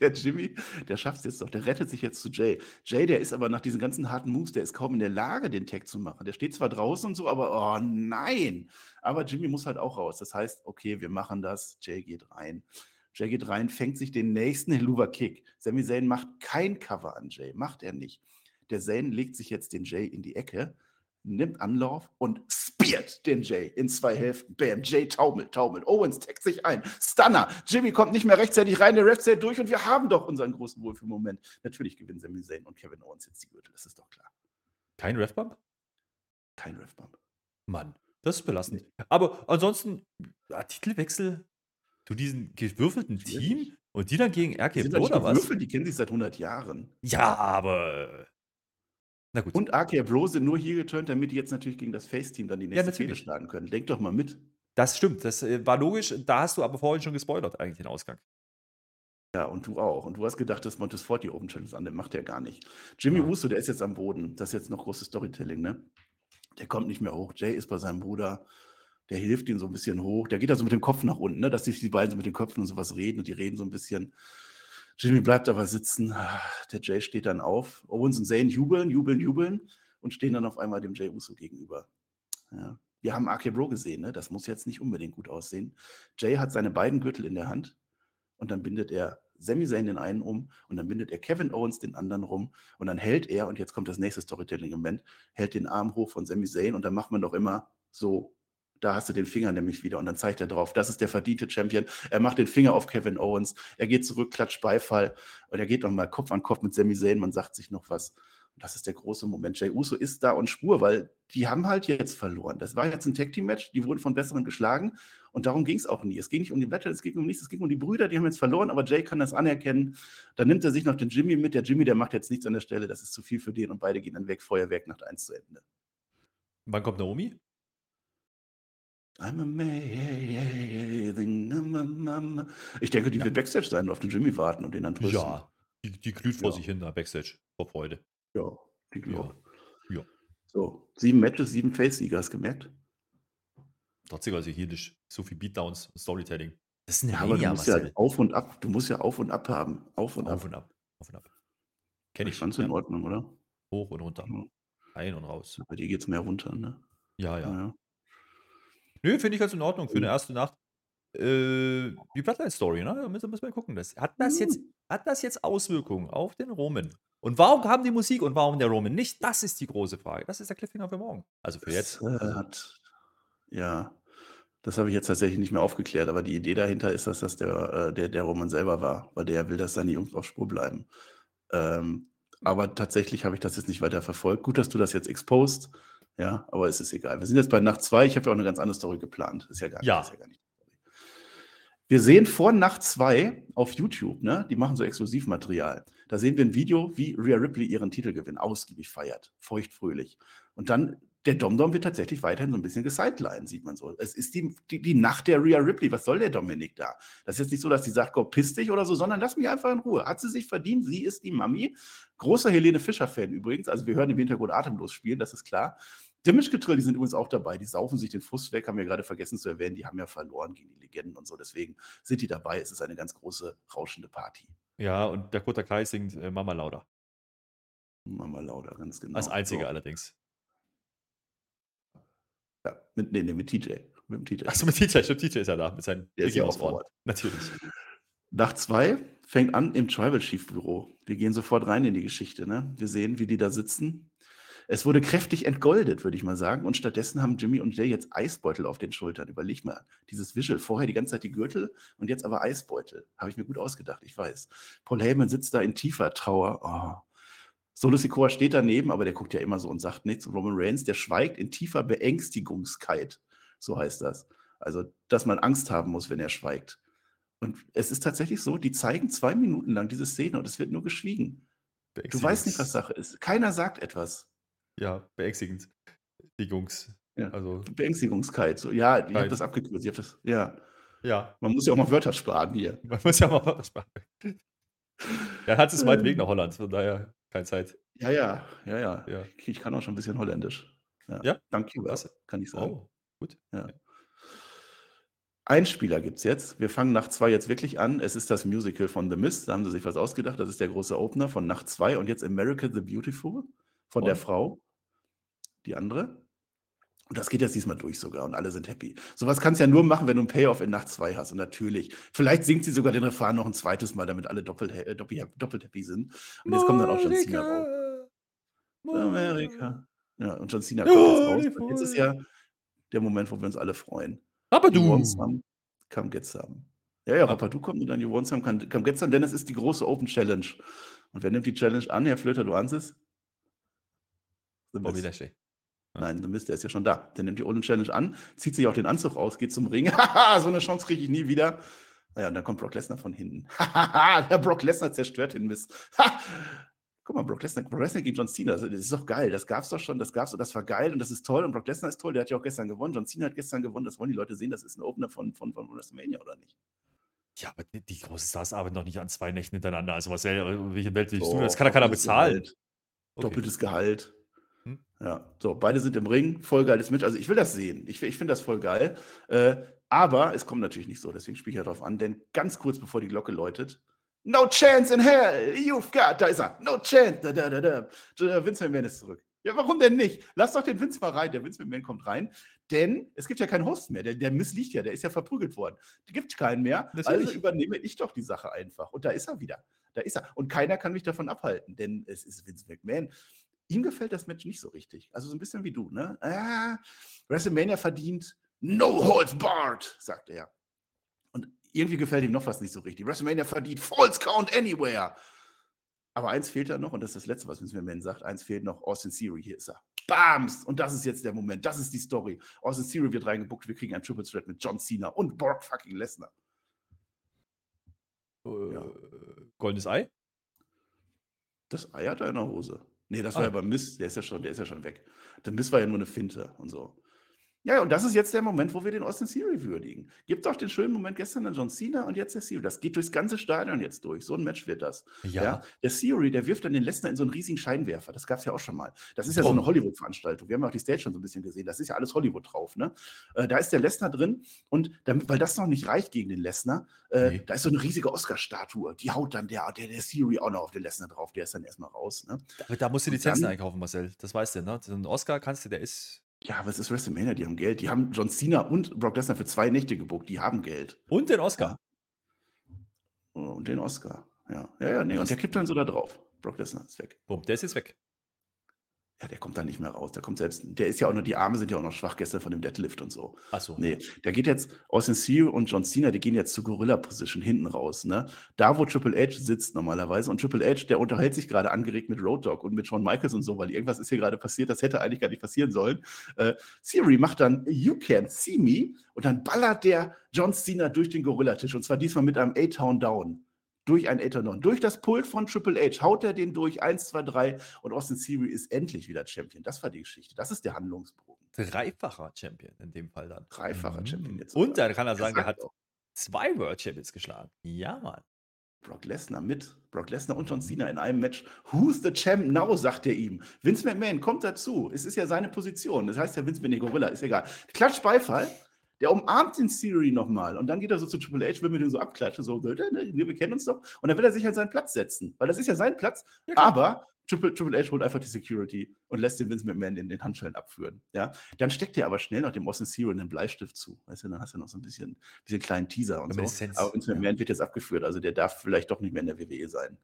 Der Jimmy, der schafft es jetzt doch, der rettet sich jetzt zu Jay. Jay, der ist aber nach diesen ganzen harten Moves, der ist kaum in der Lage, den Tag zu machen. Der steht zwar draußen und so, aber oh nein. Aber Jimmy muss halt auch raus. Das heißt, okay, wir machen das. Jay geht rein. Jay geht rein, fängt sich den nächsten Helluva-Kick. Sami Zayn macht kein Cover an Jay, macht er nicht. Der Zayn legt sich jetzt den Jay in die Ecke, nimmt Anlauf und speart den Jay in zwei Hälften. Bam, Jay taumelt, taumelt. Owens taggt sich ein. Stunner. Jimmy kommt nicht mehr rechtzeitig rein, der Ref zählt durch und wir haben doch unseren großen Wohlfühlmoment. Natürlich gewinnen Sami Zayn und Kevin Owens jetzt die Gürtel, das ist doch klar. Kein Refbump? Kein Refbump. Mann, das ist belastend. Aber ansonsten, ja, Titelwechsel zu diesem gewürfelten. Team und die dann gegen RK oder was? gewürfelt, die kennen sich seit 100 Jahren. Ja, aber. Na gut. Und RK Bro sind nur hier geturnt, damit die jetzt natürlich gegen das Face-Team dann die nächste Fehde natürlich. schlagen können. Denk doch mal mit. Das stimmt, das äh, war logisch. Da hast du aber vorhin schon gespoilert, eigentlich den Ausgang. Ja, und du auch. Und du hast gedacht, dass Montesfort die Open Challenge annimmt. Macht er gar nicht. Jimmy Ja. Uso, der ist jetzt am Boden. Das ist jetzt noch großes Storytelling, ne? Der kommt nicht mehr hoch. Jay ist bei seinem Bruder. Der hilft ihm so ein bisschen hoch. Der geht da so mit dem Kopf nach unten, ne? Dass sich die beiden so mit den Köpfen und sowas reden und die reden so ein bisschen. Jimmy bleibt aber sitzen. Ah, Der Jay steht dann auf. Owens und Zayn jubeln, jubeln, jubeln und stehen dann auf einmal dem Jay Uso gegenüber. Ja. Wir haben RK Bro gesehen, ne? das muss jetzt nicht unbedingt gut aussehen. Jay hat seine beiden Gürtel in der Hand und dann bindet er Sami Zayn den einen um und dann bindet er Kevin Owens den anderen rum und dann hält er, und jetzt kommt das nächste Storytelling-Moment, hält den Arm hoch von Sami Zayn und dann macht man doch immer so, da hast du den Finger nämlich wieder und dann zeigt er drauf, das ist der verdiente Champion. Er macht den Finger auf Kevin Owens, er geht zurück, klatscht Beifall und er geht nochmal Kopf an Kopf mit Sami Zayn, man sagt sich noch was. Und das ist der große Moment. Jay Uso ist da und Spur, weil die haben halt jetzt verloren. Das war jetzt ein Tag-Team-Match, die wurden von Besseren geschlagen und darum ging es auch nie. Es ging nicht um die Battle, es ging um nichts, es ging um die Brüder, die haben jetzt verloren, aber Jay kann das anerkennen. Dann nimmt er sich noch den Jimmy mit. Der Jimmy, der macht jetzt nichts an der Stelle, das ist zu viel für den und beide gehen dann weg. Feuerwerk nach 1 zu Ende. Wann kommt Naomi? I'm amazing. I'm, I'm, I'm. Ich denke, die Ja. wird Backstage sein und auf den Jimmy warten und den dann trösten. Ja, die, die glüht vor Ja. sich hin da Backstage vor Freude. Ja, die glaube Ja. So, sieben Matches, sieben Face-Sieger, hast gemerkt? Trotzdem, also hier nicht so viel Beatdowns, Storytelling. Das ist eine Ja, aber du musst ja auf und ab. Du musst ja auf und ab haben. Auf und Auf ab. und ab. Auf und ab. Kenn Ich fand's Ja. in Ordnung, oder? Hoch und runter. Ja. Ein und raus. Bei dir geht's mehr runter, ne? Ja, ja. Nö, finde ich ganz in Ordnung für eine Mhm. erste Nacht. Äh, die Bloodline-Story, ne? Da müssen, müssen wir gucken. Das, hat, das jetzt, Mhm. hat das jetzt Auswirkungen auf den Roman? Und warum haben die Musik und warum der Roman nicht? Das ist die große Frage. Das ist der Cliffhanger für morgen. Also für Das jetzt. äh, hat, ja, das habe ich jetzt tatsächlich nicht mehr aufgeklärt, aber die Idee dahinter ist, dass das der, äh, der, der Roman selber war, weil der will, dass seine Jungs auf Spur bleiben. Ähm, aber tatsächlich habe ich das jetzt nicht weiter verfolgt. Gut, dass du das jetzt exposed, ja, aber es ist egal. Wir sind jetzt bei Nacht 2. Ich habe ja auch eine ganz andere Story geplant. Ist ja gar, Ja. Ist ja gar nicht. Wir sehen vor Nacht 2 auf YouTube, ne? Die machen so Exklusivmaterial. Da sehen wir ein Video, wie Rhea Ripley ihren Titelgewinn ausgiebig feiert, feuchtfröhlich. Und dann, der Domdom wird tatsächlich weiterhin so ein bisschen gesidelined, sieht man so. Es ist die, die, die Nacht der Rhea Ripley. Was soll der Dominik da? Das ist jetzt nicht so, dass sie sagt, Gott, piss dich oder so, sondern lass mich einfach in Ruhe. Hat sie sich verdient? Sie ist die Mami. Großer Helene Fischer-Fan übrigens. Also wir hören im Hintergrund atemlos spielen, das ist klar. Damage-Getrill, die sind übrigens auch dabei. Die saufen sich den Fuß weg, haben wir gerade vergessen zu erwähnen. Die haben ja verloren gegen die Legenden und so. Deswegen sind die dabei. Es ist eine ganz große, rauschende Party. Ja, und Dakota Kai singt äh, Mama Lauda. Mama Lauda, ganz genau. Als einziger So. allerdings. Ja, mit, nee, nee, mit TJ. Mit dem TJ. Achso, mit TJ, stimmt, TJ ist ja da, mit seinen Der ist ja auch. Natürlich. Nacht zwei fängt an im Tribal Chief Büro. Wir gehen sofort rein in die Geschichte. Ne? Wir sehen, wie die da sitzen. Es wurde kräftig entgoldet, würde ich mal sagen. Und stattdessen haben Jimmy und Jay jetzt Eisbeutel auf den Schultern. Überleg mal, dieses Visual. Vorher die ganze Zeit die Gürtel und jetzt aber Eisbeutel. Habe ich mir gut ausgedacht, ich weiß. Paul Heyman sitzt da in tiefer Trauer. Oh. Solo Sikoa steht daneben, aber der guckt ja immer so und sagt nichts. Und Roman Reigns, der schweigt in tiefer Beängstigungskeit. So heißt das. Also, dass man Angst haben muss, wenn er schweigt. Und es ist tatsächlich so, die zeigen zwei Minuten lang diese Szene und es wird nur geschwiegen. Du weißt nicht, was Sache ist. Keiner sagt etwas. Ja, beängstigend. Jungs. Ja. Also, Beängstigungskeit. So, ja, ich habe das abgekürzt. Ich hab das, ja, ja, man muss ja auch mal Wörter sparen hier. man muss ja mal was machen. Er hat es weit Weg Ähm. nach Holland, von daher keine Zeit. Ja, ja, ja, ja. Ja. Ich kann auch schon ein bisschen Holländisch. Ja, Ja? Danke, kann ich sagen. Oh, gut. Einspieler gibt es jetzt. Wir fangen Nacht 2 jetzt wirklich an. Es ist das Musical von The Mist. Da haben sie sich was ausgedacht. Das ist der große Opener von Nacht 2. Und jetzt America the Beautiful von der Und? Frau. Die andere. Und das geht jetzt diesmal durch sogar und alle sind happy. Sowas kannst du ja nur machen, wenn du einen Payoff in Nacht 2 hast. Und natürlich, vielleicht singt sie sogar den Refrain noch ein zweites Mal, damit alle doppelt, äh, doppelt, doppelt happy sind. Und jetzt kommt dann auch John Cena raus. Amerika. Ja, und John Cena kommt jetzt raus. Und jetzt ist ja der Moment, wo wir uns alle freuen. Aber du. some, come get some. Ja, ja. Papa, du kommst und dann You want some, come come get some, denn es ist die große Open Challenge. Und wer nimmt die Challenge an, Herr Flöter, du? The Bobby. Lashley. Nein, The Miz, der ist ja schon da. Der nimmt die Open Challenge an, zieht sich auch den Anzug aus, geht zum Ring. Haha, so eine Chance kriege ich nie wieder. Naja, und dann kommt Brock Lesnar von hinten. Hahaha, der Brock Lesnar zerstört den. Ha! Guck mal, Brock Lesnar, Brock Lesnar gegen John Cena. Das ist doch geil. Das gab's doch schon. Das gab's und das war geil und das ist toll. Und Brock Lesnar ist toll. Der hat ja auch gestern gewonnen. John Cena hat gestern gewonnen. Das wollen die Leute sehen. Das ist ein Opener von, von, von WrestleMania, oder nicht? Ja, aber die, großen Stars arbeiten doch nicht an zwei Nächten hintereinander. Also, was, welche Welt willst du? So, Das kann ja keiner bezahlen. Gehalt. Okay. Doppeltes Gehalt. Ja, so, beide sind im Ring. Voll geiles Match. Also, ich will das sehen. Ich, ich finde das voll geil. Äh, aber es kommt natürlich nicht so. Deswegen spiele ich ja drauf an. Denn ganz kurz bevor die Glocke läutet, No chance in hell, you've got, da ist er, no chance, da, da, da, da. Vince McMahon ist zurück. Ja, warum denn nicht? Lass doch den Vince mal rein. Der Vince McMahon kommt rein, denn es gibt ja keinen Host mehr. Der, der missliegt ja, der ist ja verprügelt worden. Es gibt keinen mehr. Natürlich. Also übernehme ich doch die Sache einfach. Und da ist er wieder. Da ist er. Und keiner kann mich davon abhalten, denn es ist Vince McMahon. Ihm gefällt das Match nicht so richtig. Also so ein bisschen wie du, ne? Ah, WrestleMania verdient No Holds Barred, sagt er. Und irgendwie gefällt ihm noch was nicht so richtig. WrestleMania verdient False Count Anywhere. Aber eins fehlt da noch, und das ist das Letzte, was Vince McMahon sagt. Eins fehlt noch, Austin Theory, hier ist er. Bams! Und das ist jetzt der Moment, das ist die Story. Austin Theory wird reingebuckt, wir kriegen ein Triple Threat mit John Cena und Brock fucking Lesnar. Äh, Ja. Goldenes Ei? Das Ei hat er in der Hose. Nee, das Ah. war ja beim Mist, der ist ja schon, der ist ja schon weg. Der Mist war ja nur eine Finte und so. Ja, und das ist jetzt der Moment, wo wir den Austin Theory würdigen. Gibt doch den schönen Moment gestern an John Cena und jetzt der Theory. Das geht durchs ganze Stadion jetzt durch. So ein Match wird das. Ja. Der Theory, der wirft dann den Lesnar in so einen riesigen Scheinwerfer. Das gab es ja auch schon mal. Das ist ja so Warum? eine Hollywood-Veranstaltung. Wir haben ja auch die Stage schon so ein bisschen gesehen. Das ist ja alles Hollywood drauf. Ne? Äh, da ist der Lesnar drin und damit, weil das noch nicht reicht gegen den Lesnar, äh, Nee. da ist so eine riesige Oscar-Statue. Die haut dann der, der, der Theory auch noch auf den Lesnar drauf. Der ist dann erstmal raus. Ne? Aber da musst du Und Lizenzen einkaufen, Marcel. Das weißt du, ne? So ein Oscar kannst du, der ist. Ja, aber es ist WrestleMania, die haben Geld. Die haben John Cena und Brock Lesnar für zwei Nächte gebucht. Die haben Geld. Und den Oscar. Und den Oscar. Ja, ja, ja nee. Und der kippt dann so da drauf. Brock Lesnar ist weg. Bumm, der ist jetzt weg. Ja, der kommt da nicht mehr raus. Der kommt selbst. Der ist ja auch noch, die Arme sind ja auch noch schwach gestern von dem Deadlift und so. Achso. Nee, der geht jetzt, Austin Theory und John Cena, die gehen jetzt zur Gorilla-Position hinten raus, ne? Da, wo Triple H sitzt normalerweise. Und Triple H, der unterhält sich gerade angeregt mit Road Dogg und mit Shawn Michaels und so, weil irgendwas ist hier gerade passiert, das hätte eigentlich gar nicht passieren sollen. Äh, Theory macht dann You Can't See Me und dann ballert der John Cena durch den Gorilla-Tisch und zwar diesmal mit einem A-Town Down. Durch ein Down. Durch das Pult von Triple H haut er den durch 1, 2, 3 und Austin Theory ist endlich wieder Champion. Das war die Geschichte. Das ist der Handlungsbogen. Dreifacher Champion in dem Fall dann. Dreifacher Champion jetzt Und dann kann er sagen, er hat auch. zwei World Champions geschlagen. Ja, Mann. Brock Lesnar mit. Brock Lesnar und John Cena in einem Match. Who's the champ now, sagt er ihm. Vince McMahon kommt dazu. Es ist ja seine Position. Das heißt ja Vince McMahon, Gorilla, ist egal. Klatsch Beifall. Der umarmt den Theory nochmal. Und dann geht er so zu Triple H, will mit ihm so abklatschen. So, ne, wir kennen uns doch. Und dann will er sich an seinen Platz setzen. Weil das ist ja sein Platz. Ja. Aber Triple, Triple H holt einfach die Security und lässt den Vince McMahon in den Handschellen abführen. Ja? Dann steckt er aber schnell noch dem Austin Theory einen Bleistift zu. Weißt du, dann hast du noch so ein bisschen, bisschen kleinen Teaser und so. Reminiszenz, Aber Vince ja. McMahon wird jetzt abgeführt. Also der darf vielleicht doch nicht mehr in der WWE sein.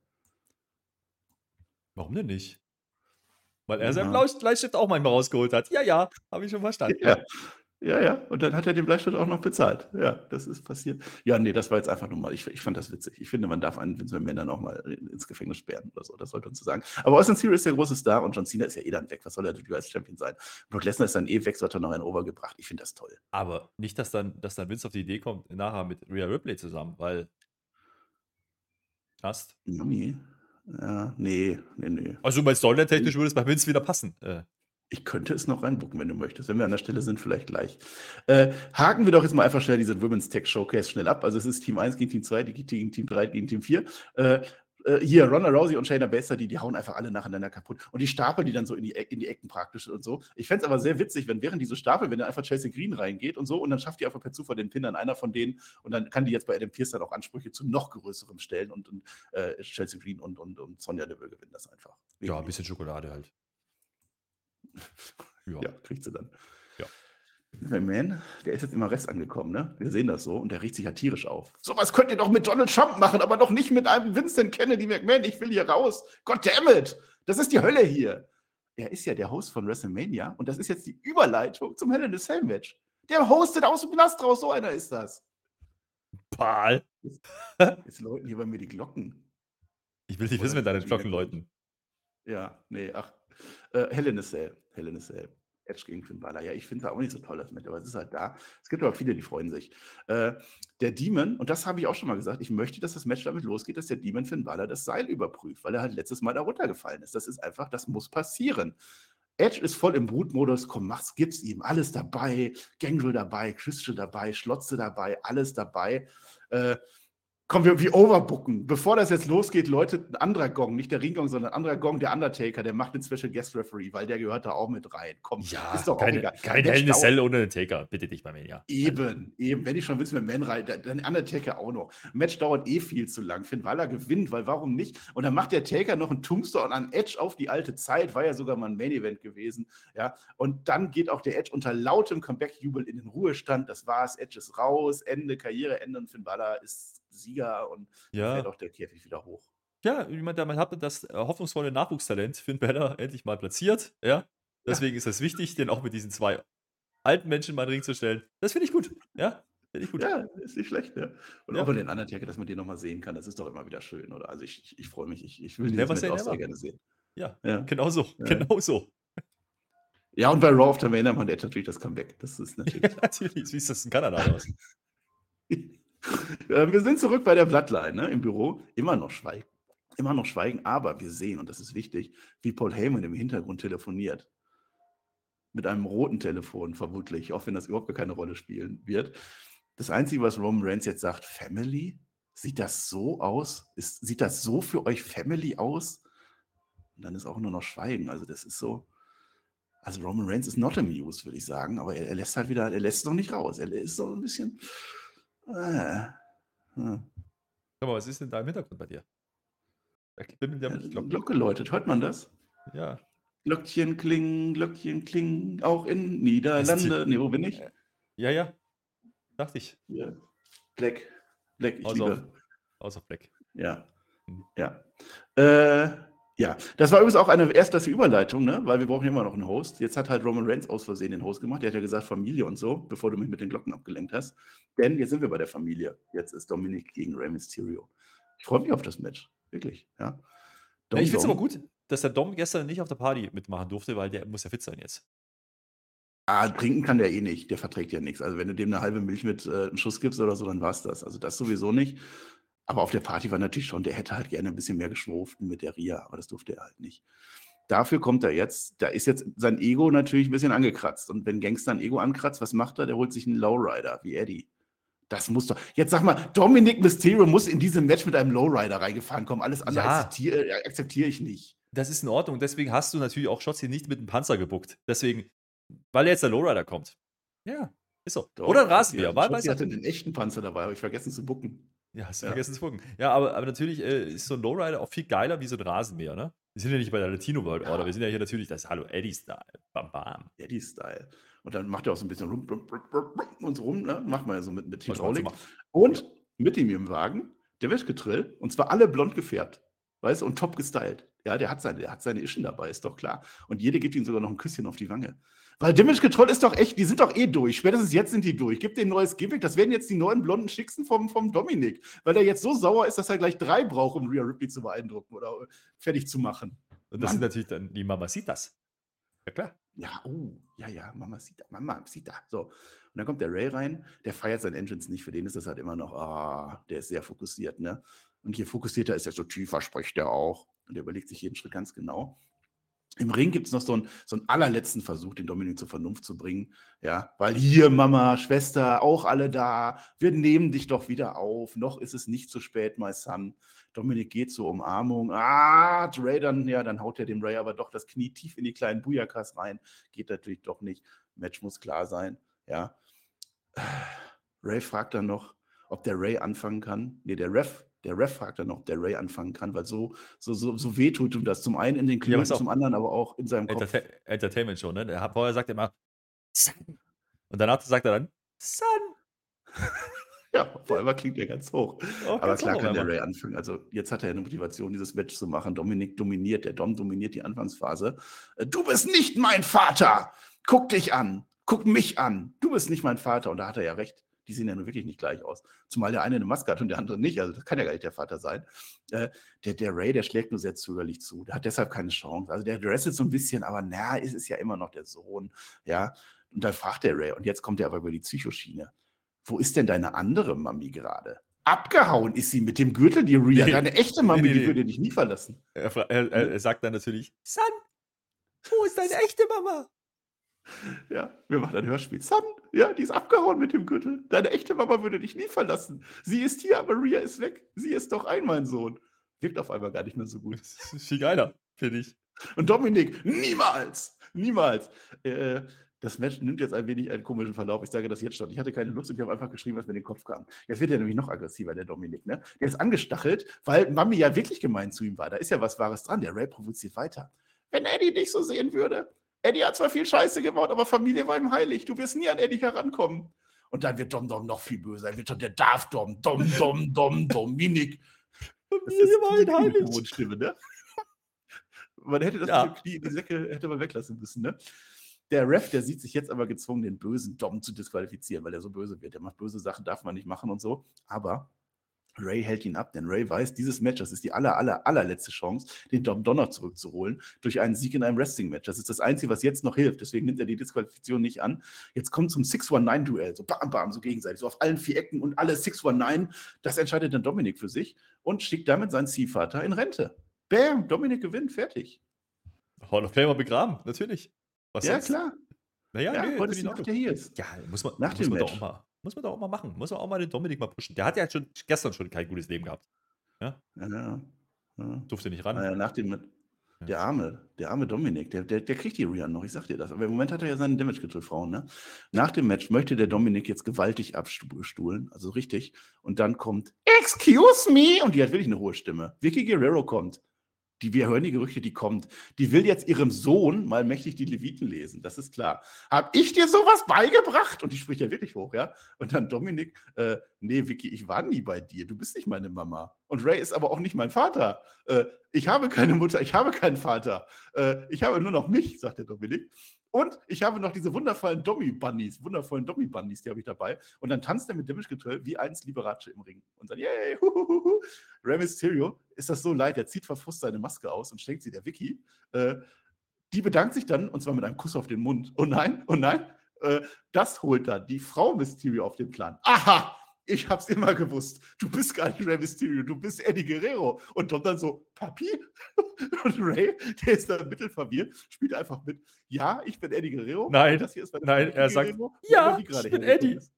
Warum denn nicht? Weil er Ja. seinen Bleistift auch manchmal rausgeholt hat. Ja, ja, habe ich schon verstanden. Ja. Ja, ja, und dann hat er den Bleistift auch noch bezahlt. Ja, das ist passiert. Ja, nee, das war jetzt einfach nur mal, ich, ich fand das witzig. Ich finde, man darf einen Vince McMahon dann auch mal in- ins Gefängnis sperren oder so, das sollte man so sagen. Aber Austin Theory ist der große Star und John Cena ist ja eh dann weg. Was soll er denn als Champion sein? Brock Lesnar ist dann eh weg, so hat er noch einen overgebracht. Ich finde das toll. Aber nicht, dass dann, dass dann Vince auf die Idee kommt, nachher mit Rhea Ripley zusammen, weil. Hast. Yummy. Ja, nee, nee, nee. Also bei Storyline-technisch würde es bei Vince wieder passen. Äh, Ich könnte es noch reinbucken, wenn du möchtest. Wenn wir an der Stelle sind, vielleicht gleich. Äh, haken wir doch jetzt mal einfach schnell diese Women's Tech Showcase schnell ab. Also es ist Team 1 gegen Team 2, die gegen Team 3 gegen Team 4. Äh, äh, hier, Ronda Rousey und Shayna Baszler, die, die hauen einfach alle nacheinander kaputt. Und die stapeln die dann so in die, Eck- in die Ecken praktisch und so. Ich fände es aber sehr witzig, wenn während die so stapeln, wenn dann einfach Chelsea Green reingeht und so und dann schafft die einfach per Zufall den Pin an einer von denen und dann kann die jetzt bei Adam Pierce dann auch Ansprüche zu noch größerem stellen und, und äh, Chelsea Green und, und, und Sonja Deville gewinnen das einfach. ja, ein bisschen Schokolade halt. Ja. Ja, kriegt sie dann. Ja. McMahon, der ist jetzt immer Rest angekommen, ne? Wir sehen das so und der riecht sich ja tierisch auf. Sowas könnt ihr doch mit Donald Trump machen, aber doch nicht mit einem Vincent Kennedy McMahon. Ich will hier raus. God damn it! Das ist die Hölle hier. Er ist ja der Host von WrestleMania und das ist jetzt die Überleitung zum Hell in a Cell Match. Der hostet aus dem Knast raus, so einer ist das. Pal. Jetzt läuten hier bei mir die Glocken. Ich will nicht Oder wissen, wenn deine Glocken läuten. Ja, nee, ach. Äh, Hell in a Cell. Hell in Cell. Edge gegen Finn Balor. Ja, ich finde es auch nicht so toll, das Match, aber es ist halt da. Es gibt aber viele, die freuen sich. Äh, der Demon, und das habe ich auch schon mal gesagt, ich möchte, dass das Match damit losgeht, dass der Demon Finn Balor das Seil überprüft, weil er halt letztes Mal da runtergefallen ist. Das ist einfach, das muss passieren. Edge ist voll im Brutmodus, komm, mach's, gib's ihm, alles dabei, Gangrel dabei, Christian dabei, Schlotze dabei, alles dabei. Äh, Komm, wir, wir overbooken. Bevor das jetzt losgeht, läutet ein anderer Gong, nicht der Ringgong, sondern ein anderer Gong, der Undertaker, der macht den Special Guest Referee, weil der gehört da auch mit rein. Komm, Ja, ist doch auch keine, egal. kein Hell Cell ohne den Taker. Bitte dich bei mir, ja. Eben, eben. Wenn ich schon willst, mit Man rein, dann Undertaker auch noch. Match dauert eh viel zu lang. Finn Balor gewinnt, weil warum nicht? Und dann macht der Taker noch einen Tombstone an Edge auf die alte Zeit, war ja sogar mal ein Main Event gewesen. Ja, und dann geht auch der Edge unter lautem Comeback-Jubel in den Ruhestand. Das war's. Edge ist raus, Ende, Karriereende und Finn Balor ist Sieger und Ja. fällt auch der Käfig wieder hoch. Ja, ich meine, man hat das äh, hoffnungsvolle Nachwuchstalent Finn Balor endlich mal platziert. Ja. Deswegen ist es wichtig, den auch mit diesen zwei alten Menschen mal in den Ring zu stellen. Das finde ich gut. Ja, finde ich gut. Ja, ist nicht schlecht, ne? Und Ja. auch bei den Undertaker, dass man den nochmal sehen kann, das ist doch immer wieder schön, oder? Also ich, ich, ich freue mich, ich, ich will Match auch sehr never. gerne sehen. Ja, Ja. genau so. Ja. Genau so. Ja, und bei Raw of the Main hat Edge natürlich das Comeback. Das ist Ja, natürlich. natürlich. Wie ist das in Kanada? Äh, wir sind zurück bei der Bloodline ne, im Büro. Immer noch schweigen. Immer noch schweigen, aber wir sehen, und das ist wichtig, wie Paul Heyman im Hintergrund telefoniert. Mit einem roten Telefon, vermutlich, auch wenn das überhaupt keine Rolle spielen wird. Das Einzige, was Roman Reigns jetzt sagt, Family? Sieht das so aus? Ist, sieht das so für euch Family aus? Und dann ist auch nur noch Schweigen. Also, das ist so. Also, Roman Reigns ist not amused, würde ich sagen, aber er, er lässt halt wieder, er lässt es noch nicht raus. Er ist so ein bisschen. Äh, hm. Sag mal, was ist denn da im Hintergrund bei dir? Da bimmelt ja Ja, mit Glocken. Glocke läutet, hört man das? Ja. Glöckchen klingen, Glöckchen klingen, auch in Niederlande. Nee, wo bin ich? Ja, ja. Dachte ich. Hier. Black. Black, ich Also, liebe. Außer Black. Ja. Hm. Ja. Äh, ja, das war übrigens auch eine erstklasse Überleitung, ne? weil wir brauchen immer noch einen Host. Jetzt hat halt Roman Reigns aus Versehen den Host gemacht. Der hat ja gesagt Familie und so, bevor du mich mit den Glocken abgelenkt hast. Denn jetzt sind wir bei der Familie. Jetzt ist Dominik gegen Rey Mysterio. Ich freue mich auf das Match. Wirklich, ja. Dom, ich finde es aber gut, dass der Dom gestern nicht auf der Party mitmachen durfte, weil der muss ja fit sein jetzt. Ah, trinken kann der eh nicht. Der verträgt ja nichts. Also wenn du dem eine halbe Milch mit äh, einem Schuss gibst oder so, dann war's das. Also das sowieso nicht. Aber auf der Party war natürlich schon, der hätte halt gerne ein bisschen mehr geschwurften mit der Ria, aber das durfte er halt nicht. Dafür kommt er jetzt, da ist jetzt sein Ego natürlich ein bisschen angekratzt. Und wenn Gangster ein Ego ankratzt, was macht er? Der holt sich einen Lowrider, wie Eddie. Das muss doch. Jetzt sag mal, Dominic Mysterio muss in diesem Match mit einem Lowrider reingefahren kommen. Alles andere Ja. akzeptiere äh, akzeptiere ich nicht. Das ist in Ordnung. Deswegen hast du natürlich auch Shotzi nicht mit dem Panzer gebuckt. Deswegen, weil jetzt der Lowrider kommt. Ja, ist so. Doch, Oder ein Rasenmäher. hat- Weil, weißt hatte den echten Panzer dabei, habe ich vergessen zu bucken. Ja, hast du Ja. vergessen zu gucken. Ja, aber, aber natürlich äh, ist so ein Lowrider auch viel geiler wie so ein Rasenmäher, ne? Wir sind ja nicht bei der Latino World Order. Ja. Wir sind ja hier natürlich das Hallo Eddie-Style. Bam, bam. Eddie-Style. Und dann macht er auch so ein bisschen rum, rum, rum, und so rum, ne? Macht man ja so mit, mit Hydraulik. Und mit ihm im Wagen, der wird getrillt und zwar alle blond gefärbt. Weißt du, und top gestylt. Ja, der hat seine, der hat seine Ischen dabei, ist doch klar. Und jede gibt ihm sogar noch ein Küsschen auf die Wange. Weil Damage Control ist doch echt, die sind doch eh durch. Spätestens jetzt sind die durch. Gib denen ein neues Gimmick. Das werden jetzt die neuen blonden Schicksten vom, vom Dominik. Weil der jetzt so sauer ist, dass er gleich drei braucht, um Rhea Ripley zu beeindrucken oder fertig zu machen. Und das Mann. sind natürlich dann die Mamacitas. Ja, klar. Ja, oh, ja, ja, Mama sieht da, Mama sieht da. So. Und dann kommt der Ray rein, der feiert sein Entrance nicht, für den ist das halt immer noch, ah, der ist sehr fokussiert, ne? Und je fokussierter ist er, so tiefer spricht er auch. Und er überlegt sich jeden Schritt ganz genau. Im Ring gibt es noch so einen, so einen allerletzten Versuch, den Dominik zur Vernunft zu bringen. Ja, weil hier, Mama, Schwester, auch alle da. Wir nehmen dich doch wieder auf. Noch ist es nicht zu spät, my son. Dominik geht zur Umarmung. Ah, Ray dann, ja, dann haut er dem Ray aber doch das Knie tief in die kleinen Bujakas rein. Geht natürlich doch nicht. Match muss klar sein. Ja. Ray fragt dann noch, ob der Ray anfangen kann. Nee, der Ref, der Ref fragt dann noch, ob der Ray anfangen kann, weil so, so, so, so weh tut ihm das. Zum einen in den Knien, zum anderen aber auch in seinem Kopf. Entertain Entertainment Show, ne? Der vorher sagt er immer, Son. Und danach sagt er dann, Son. Ja, vor allem klingt er ganz hoch. Oh, Aber ganz klar hoch kann der. Ray anfangen. Also jetzt hat er eine Motivation, dieses Match zu machen. Dominik dominiert, der Dom dominiert die Anfangsphase. Äh, Du bist nicht mein Vater! Guck dich an! Guck mich an! Du bist nicht mein Vater. Und da hat er ja recht. Die sehen ja nun wirklich nicht gleich aus. Zumal der eine eine Maske hat und der andere nicht. Also das kann ja gar nicht der Vater sein. Äh, der, der Ray, der schlägt nur sehr zögerlich zu. Der hat deshalb keine Chance. Also der wrestelt so ein bisschen, aber na, ist es ja immer noch der Sohn. Ja. Und dann fragt der Ray, und jetzt kommt er aber über die Psychoschiene. Wo ist denn deine andere Mami gerade? Abgehauen ist sie mit dem Gürtel, die Rhea. Nee. Deine echte Mami, Nee, nee, die würde dich nie verlassen. Er, er, er, er sagt dann natürlich, Son, wo ist deine echte Mama? Ja, wir machen ein Hörspiel. Son, Ja, die ist abgehauen mit dem Gürtel. Deine echte Mama würde dich nie verlassen. Sie ist hier, aber Rhea ist weg. Sie ist doch ein, mein Sohn. Wirkt auf einmal gar nicht mehr so gut. Das ist viel geiler, finde ich. Und Dominik, niemals, niemals. Äh, das Match nimmt jetzt ein wenig einen komischen Verlauf. Ich sage das jetzt schon. Ich hatte keine Lust und ich habe einfach geschrieben, was mir in den Kopf kam. Jetzt wird er nämlich noch aggressiver, der Dominik. Ne? Der ist angestachelt, weil Mami ja wirklich gemein zu ihm war. Da ist ja was Wahres dran. Der Ray provoziert weiter. Wenn Eddie dich so sehen würde. Eddie hat zwar viel Scheiße gebaut, aber Familie war ihm heilig. Du wirst nie an Eddie herankommen. Und dann wird Dom Dom noch viel böser. Dann wird schon der Darf Dom, Dom Dom Dom Dominik. Familie war ihm heilig. Stimme, ne? Man hätte das Ja. Knie in die Säcke hätte man weglassen müssen, ne? Der Ref, der sieht sich jetzt aber gezwungen, den bösen Dom zu disqualifizieren, weil er so böse wird. Der macht böse Sachen, darf man nicht machen und so. Aber Ray hält ihn ab, denn Ray weiß, dieses Match, das ist die aller, aller, allerletzte Chance, den Dom Donner zurückzuholen durch einen Sieg in einem Wrestling-Match. Das ist das Einzige, was jetzt noch hilft. Deswegen nimmt er die Disqualifikation nicht an. Jetzt kommt zum 619-Duell, so bam, bam, so gegenseitig, so auf allen vier Ecken und alle 619. Das entscheidet dann Dominik für sich und schickt damit seinen Ziehvater in Rente. Bam, Dominik gewinnt, fertig. Hall of Famer begraben, natürlich. Was ja, sonst? klar. Naja, Ja, nee, heute ist die Nacht der Heels. Ja, muss man, Nach muss dem man doch Match. auch mal, muss man doch auch mal machen. Muss man auch mal den Dominik mal pushen. Der hat ja schon gestern schon kein gutes Leben gehabt. Ja, ja. ja. Durfte nicht ran. Naja, nach dem, Ja. der arme, der arme Dominik, der, der, der kriegt die Rian noch, ich sag dir das. Aber im Moment hat er ja seinen Damage getötet, Frauen, ne? Nach dem Match möchte der Dominik jetzt gewaltig abstuhlen, also richtig. Und dann kommt, excuse me, und die hat wirklich eine hohe Stimme. Vicky Guerrero kommt. Die, wir hören die Gerüchte, die kommt. Die will jetzt ihrem Sohn mal mächtig die Leviten lesen, das ist klar. Hab ich dir sowas beigebracht? Und die spricht ja wirklich hoch, ja? Und dann Dominik, äh, nee, Vicky, ich war nie bei dir. Du bist nicht meine Mama. Und Ray ist aber auch nicht mein Vater. Äh, ich habe keine Mutter, ich habe keinen Vater. Äh, ich habe nur noch mich, sagt der Dominik. Und ich habe noch diese wundervollen Dommy-Bunnies, wundervollen Dommy-Bunnies, die habe ich dabei. Und dann tanzt er mit Damage Control wie eins Liberace im Ring. Und dann, yay, huhuhuhu. Rey Mysterio ist das so leid, er zieht verfrust seine Maske aus und schenkt sie der Vicky. Äh, die bedankt sich dann, und zwar mit einem Kuss auf den Mund. Oh nein, oh nein. Äh, das holt dann die Frau Mysterio auf den Plan. Aha! Ich hab's immer gewusst. Du bist gar nicht Rey Mysterio, du bist Eddie Guerrero. Und Dom dann so, Papi? Und Ray, der ist da mittelverwirrt, spielt einfach mit. Ja, ich bin Eddie Guerrero. Nein, das hier ist nein, Frau er sagt, Guerrero, ja, ich bin Eddie. ist.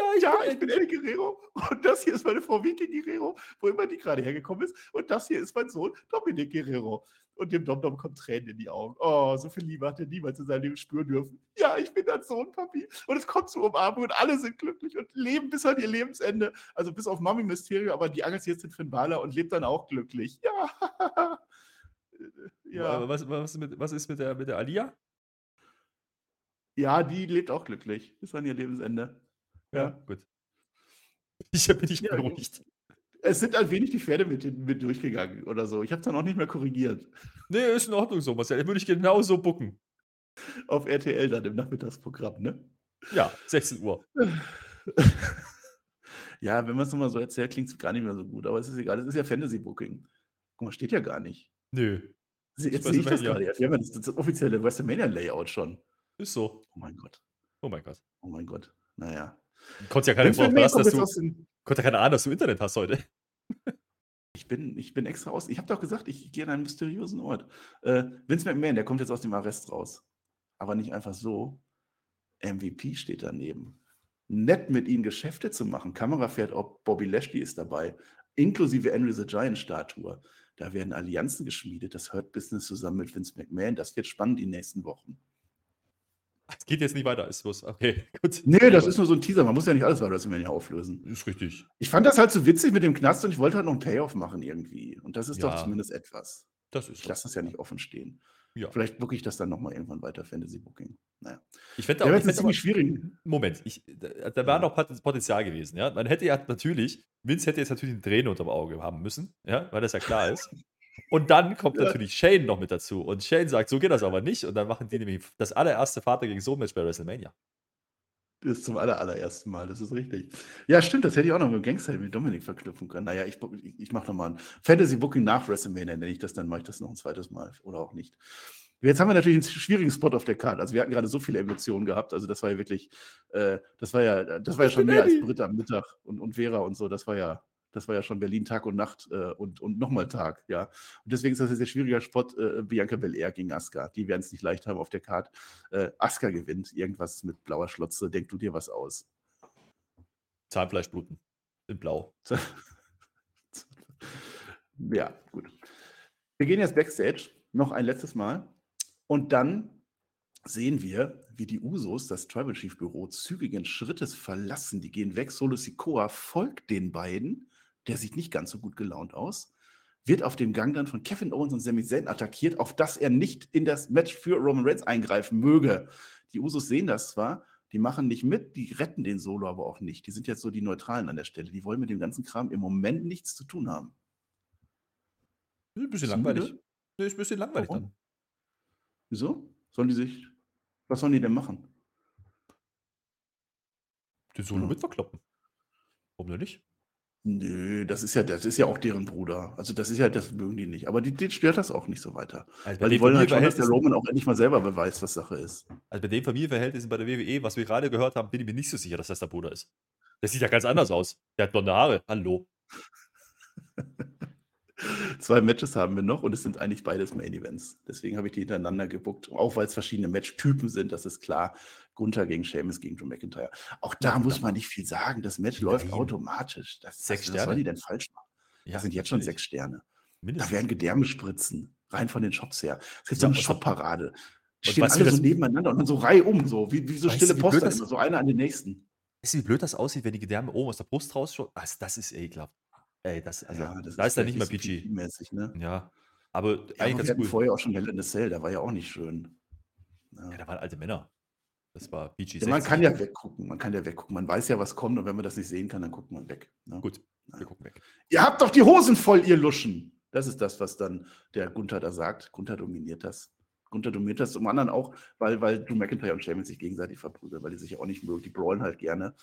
Ja, Ja, bin ich bin Eddie Guerrero und das hier ist meine Frau Vicky Guerrero, wo immer die gerade hergekommen ist. Und das hier ist mein Sohn Dominik Guerrero. Und dem Dom Dom kommt Tränen in die Augen. Oh, so viel Liebe hat er niemals in seinem Leben spüren dürfen. Ja, ich bin dein Sohn, Papi. Und es kommt zur Umarmung und alle sind glücklich und leben bis an ihr Lebensende. Also bis auf Mami Mysterio, aber die angelt jetzt in Finn Balor und lebt dann auch glücklich. Ja. Ja. Was, was, ist mit, was ist mit der, mit der Alia? ja, die lebt auch glücklich bis an ihr Lebensende. Ja. gut. Ich bin nicht Ja, beruhigt. Es sind ein wenig die Pferde mit, mit durchgegangen oder so. Ich habe es dann auch nicht mehr korrigiert. Nee, ist in Ordnung so, Marcel. Würde ich genau so bucken. Auf RTL dann im Nachmittagsprogramm, ne? Ja, 16 Uhr. ja, wenn man es nochmal so erzählt, klingt es gar nicht mehr so gut, aber es ist egal, es ist ja Fantasy-Booking. Guck mal, steht ja gar nicht. Nö, Jetzt sehe ich das gerade. Wir haben ja das, das offizielle WrestleMania-Layout schon. ist so. Oh mein Gott. Oh mein Gott. Oh mein Gott. Naja. Konntest ja keine McMahon dass du, konnte keine Ahnung, dass du Internet hast heute. ich, bin, ich bin extra aus. Ich habe doch gesagt, ich gehe an einen mysteriösen Ort. Äh, Vince McMahon, der kommt jetzt aus dem Arrest raus. Aber nicht einfach so. MVP steht daneben. Nett mit ihm Geschäfte zu machen. Kamera fährt, ob Bobby Lashley ist dabei. Inklusive Andrew the Giant Statue. Da werden Allianzen geschmiedet. Das Hurt Business zusammen mit Vince McMahon. Das wird spannend die nächsten Wochen. Es geht jetzt nicht weiter, ist bloß. Okay, gut. Nee, das ist nur so ein Teaser. Man muss ja nicht alles bei WrestleMania auflösen. Ist richtig. Ich fand das halt so witzig mit dem Knast und ich wollte halt noch einen Payoff machen irgendwie. Und das ist doch Ja. zumindest etwas. Das ist Ich lasse das ja nicht offen stehen. Ja. Vielleicht booke ich das dann nochmal irgendwann weiter, Fantasy Booking. Naja. Ich fände Ja, auch, fänd aber ziemlich schwierig. Moment, ich, da, da war noch Pot- Potenzial gewesen. Ja? Man hätte ja natürlich, Vince hätte jetzt natürlich eine Träne unterm Auge haben müssen, ja? weil das ja klar ist. Und dann kommt Ja. natürlich Shane noch mit dazu. Und Shane sagt, so geht das aber nicht. Und dann machen die nämlich das allererste Vater gegen Sohn-Match bei WrestleMania. Das ist zum aller, allerersten Mal, das ist richtig. Ja, stimmt, das hätte ich auch noch mit Gangster mit Dominik verknüpfen können. Naja, ich, ich, ich mache nochmal ein Fantasy Booking nach WrestleMania, nenne ich das, dann mache ich das noch ein zweites Mal oder auch nicht. Jetzt haben wir natürlich einen schwierigen Spot auf der Karte. Also wir hatten gerade so viele Emotionen gehabt. Also das war ja wirklich, äh, das war ja, das war ja schon mehr als. Britta am Mittag und, und Vera und so. Das war ja, Das war ja schon Berlin Tag und Nacht äh, und, und nochmal Tag, ja. Und deswegen ist das ein sehr schwieriger Spot, äh, Bianca Belair gegen Asuka. Die werden es nicht leicht haben auf der Karte. Äh, Asuka gewinnt, irgendwas mit blauer Schlotze, denk du dir was aus. Zahnfleischbluten in blau. ja, gut. Wir gehen jetzt Backstage, noch ein letztes Mal. Und dann sehen wir, wie die Usos das Tribal Chief Büro zügigen Schrittes verlassen. Die gehen weg. Solo Sikoa folgt den beiden. Der sieht nicht ganz so gut gelaunt aus. Wird auf dem Gang dann von Kevin Owens und Sami Zayn attackiert, auf dass er nicht in das Match für Roman Reigns eingreifen möge. Die Usos sehen das zwar, die machen nicht mit, die retten den Solo aber auch nicht. Die sind jetzt so die Neutralen an der Stelle. Die wollen mit dem ganzen Kram im Moment nichts zu tun haben. Ist ein bisschen langweilig. Nee, ist ein bisschen langweilig Warum? dann. Wieso? Sollen die sich. Was sollen die denn machen? Den Solo ja. mit verkloppen. Warum denn nicht? Nö, das ist ja, das ist ja auch deren Bruder. Also das ist ja, das mögen die nicht. Aber die, denen stört das auch nicht so weiter. Also Weil die wollen halt schon, dass der Roman auch endlich mal selber beweist, was Sache ist. Also bei den Familienverhältnissen bei der WWE, was wir gerade gehört haben, bin ich mir nicht so sicher, dass das der Bruder ist. Der sieht ja ganz anders aus. Der hat blonde Haare. Hallo. Zwei Matches haben wir noch und es sind eigentlich beides Main Events. Deswegen habe ich die hintereinander gebuckt, auch weil es verschiedene Matchtypen sind, das ist klar. Gunther gegen Sheamus gegen Drew McIntyre. Auch da ja, muss man nicht viel sagen. Das Match läuft automatisch. Das, sechs also, was soll die denn falsch machen? Ja, das sind jetzt schon sechs Sterne. Mindestens. Da werden Gedärme spritzen, rein von den Shops her. Es gibt so eine Shop-Parade. Stehen alle so nebeneinander und dann so reihum, so wie, wie so stille Post, immer so einer an den nächsten. Weißt du, wie blöd das aussieht, wenn die Gedärme oben aus der Brust rausschauen? Also, das ist ekelhaft. Ey, das, also, ja, das da ist, ist dann nicht mehr PG. mäßig ne? Ja, aber ja, eigentlich aber ganz cool. vorher auch schon Hell in the Cell, da war ja auch nicht schön. Ja, ja da waren alte Männer. Das war PG. Ja, man kann ja weggucken, man kann ja weggucken. Man weiß ja, was kommt und wenn man das nicht sehen kann, dann guckt man weg. Ne? Gut, wir gucken weg. Ihr habt doch die Hosen voll, ihr Luschen. Das ist das, was dann der Gunther da sagt. Gunther dominiert das. Gunther dominiert das zum anderen auch, weil, weil Drew McIntyre und Sheamus sich gegenseitig verprügeln, weil die sich ja auch nicht mögen. Die brawlen halt gerne.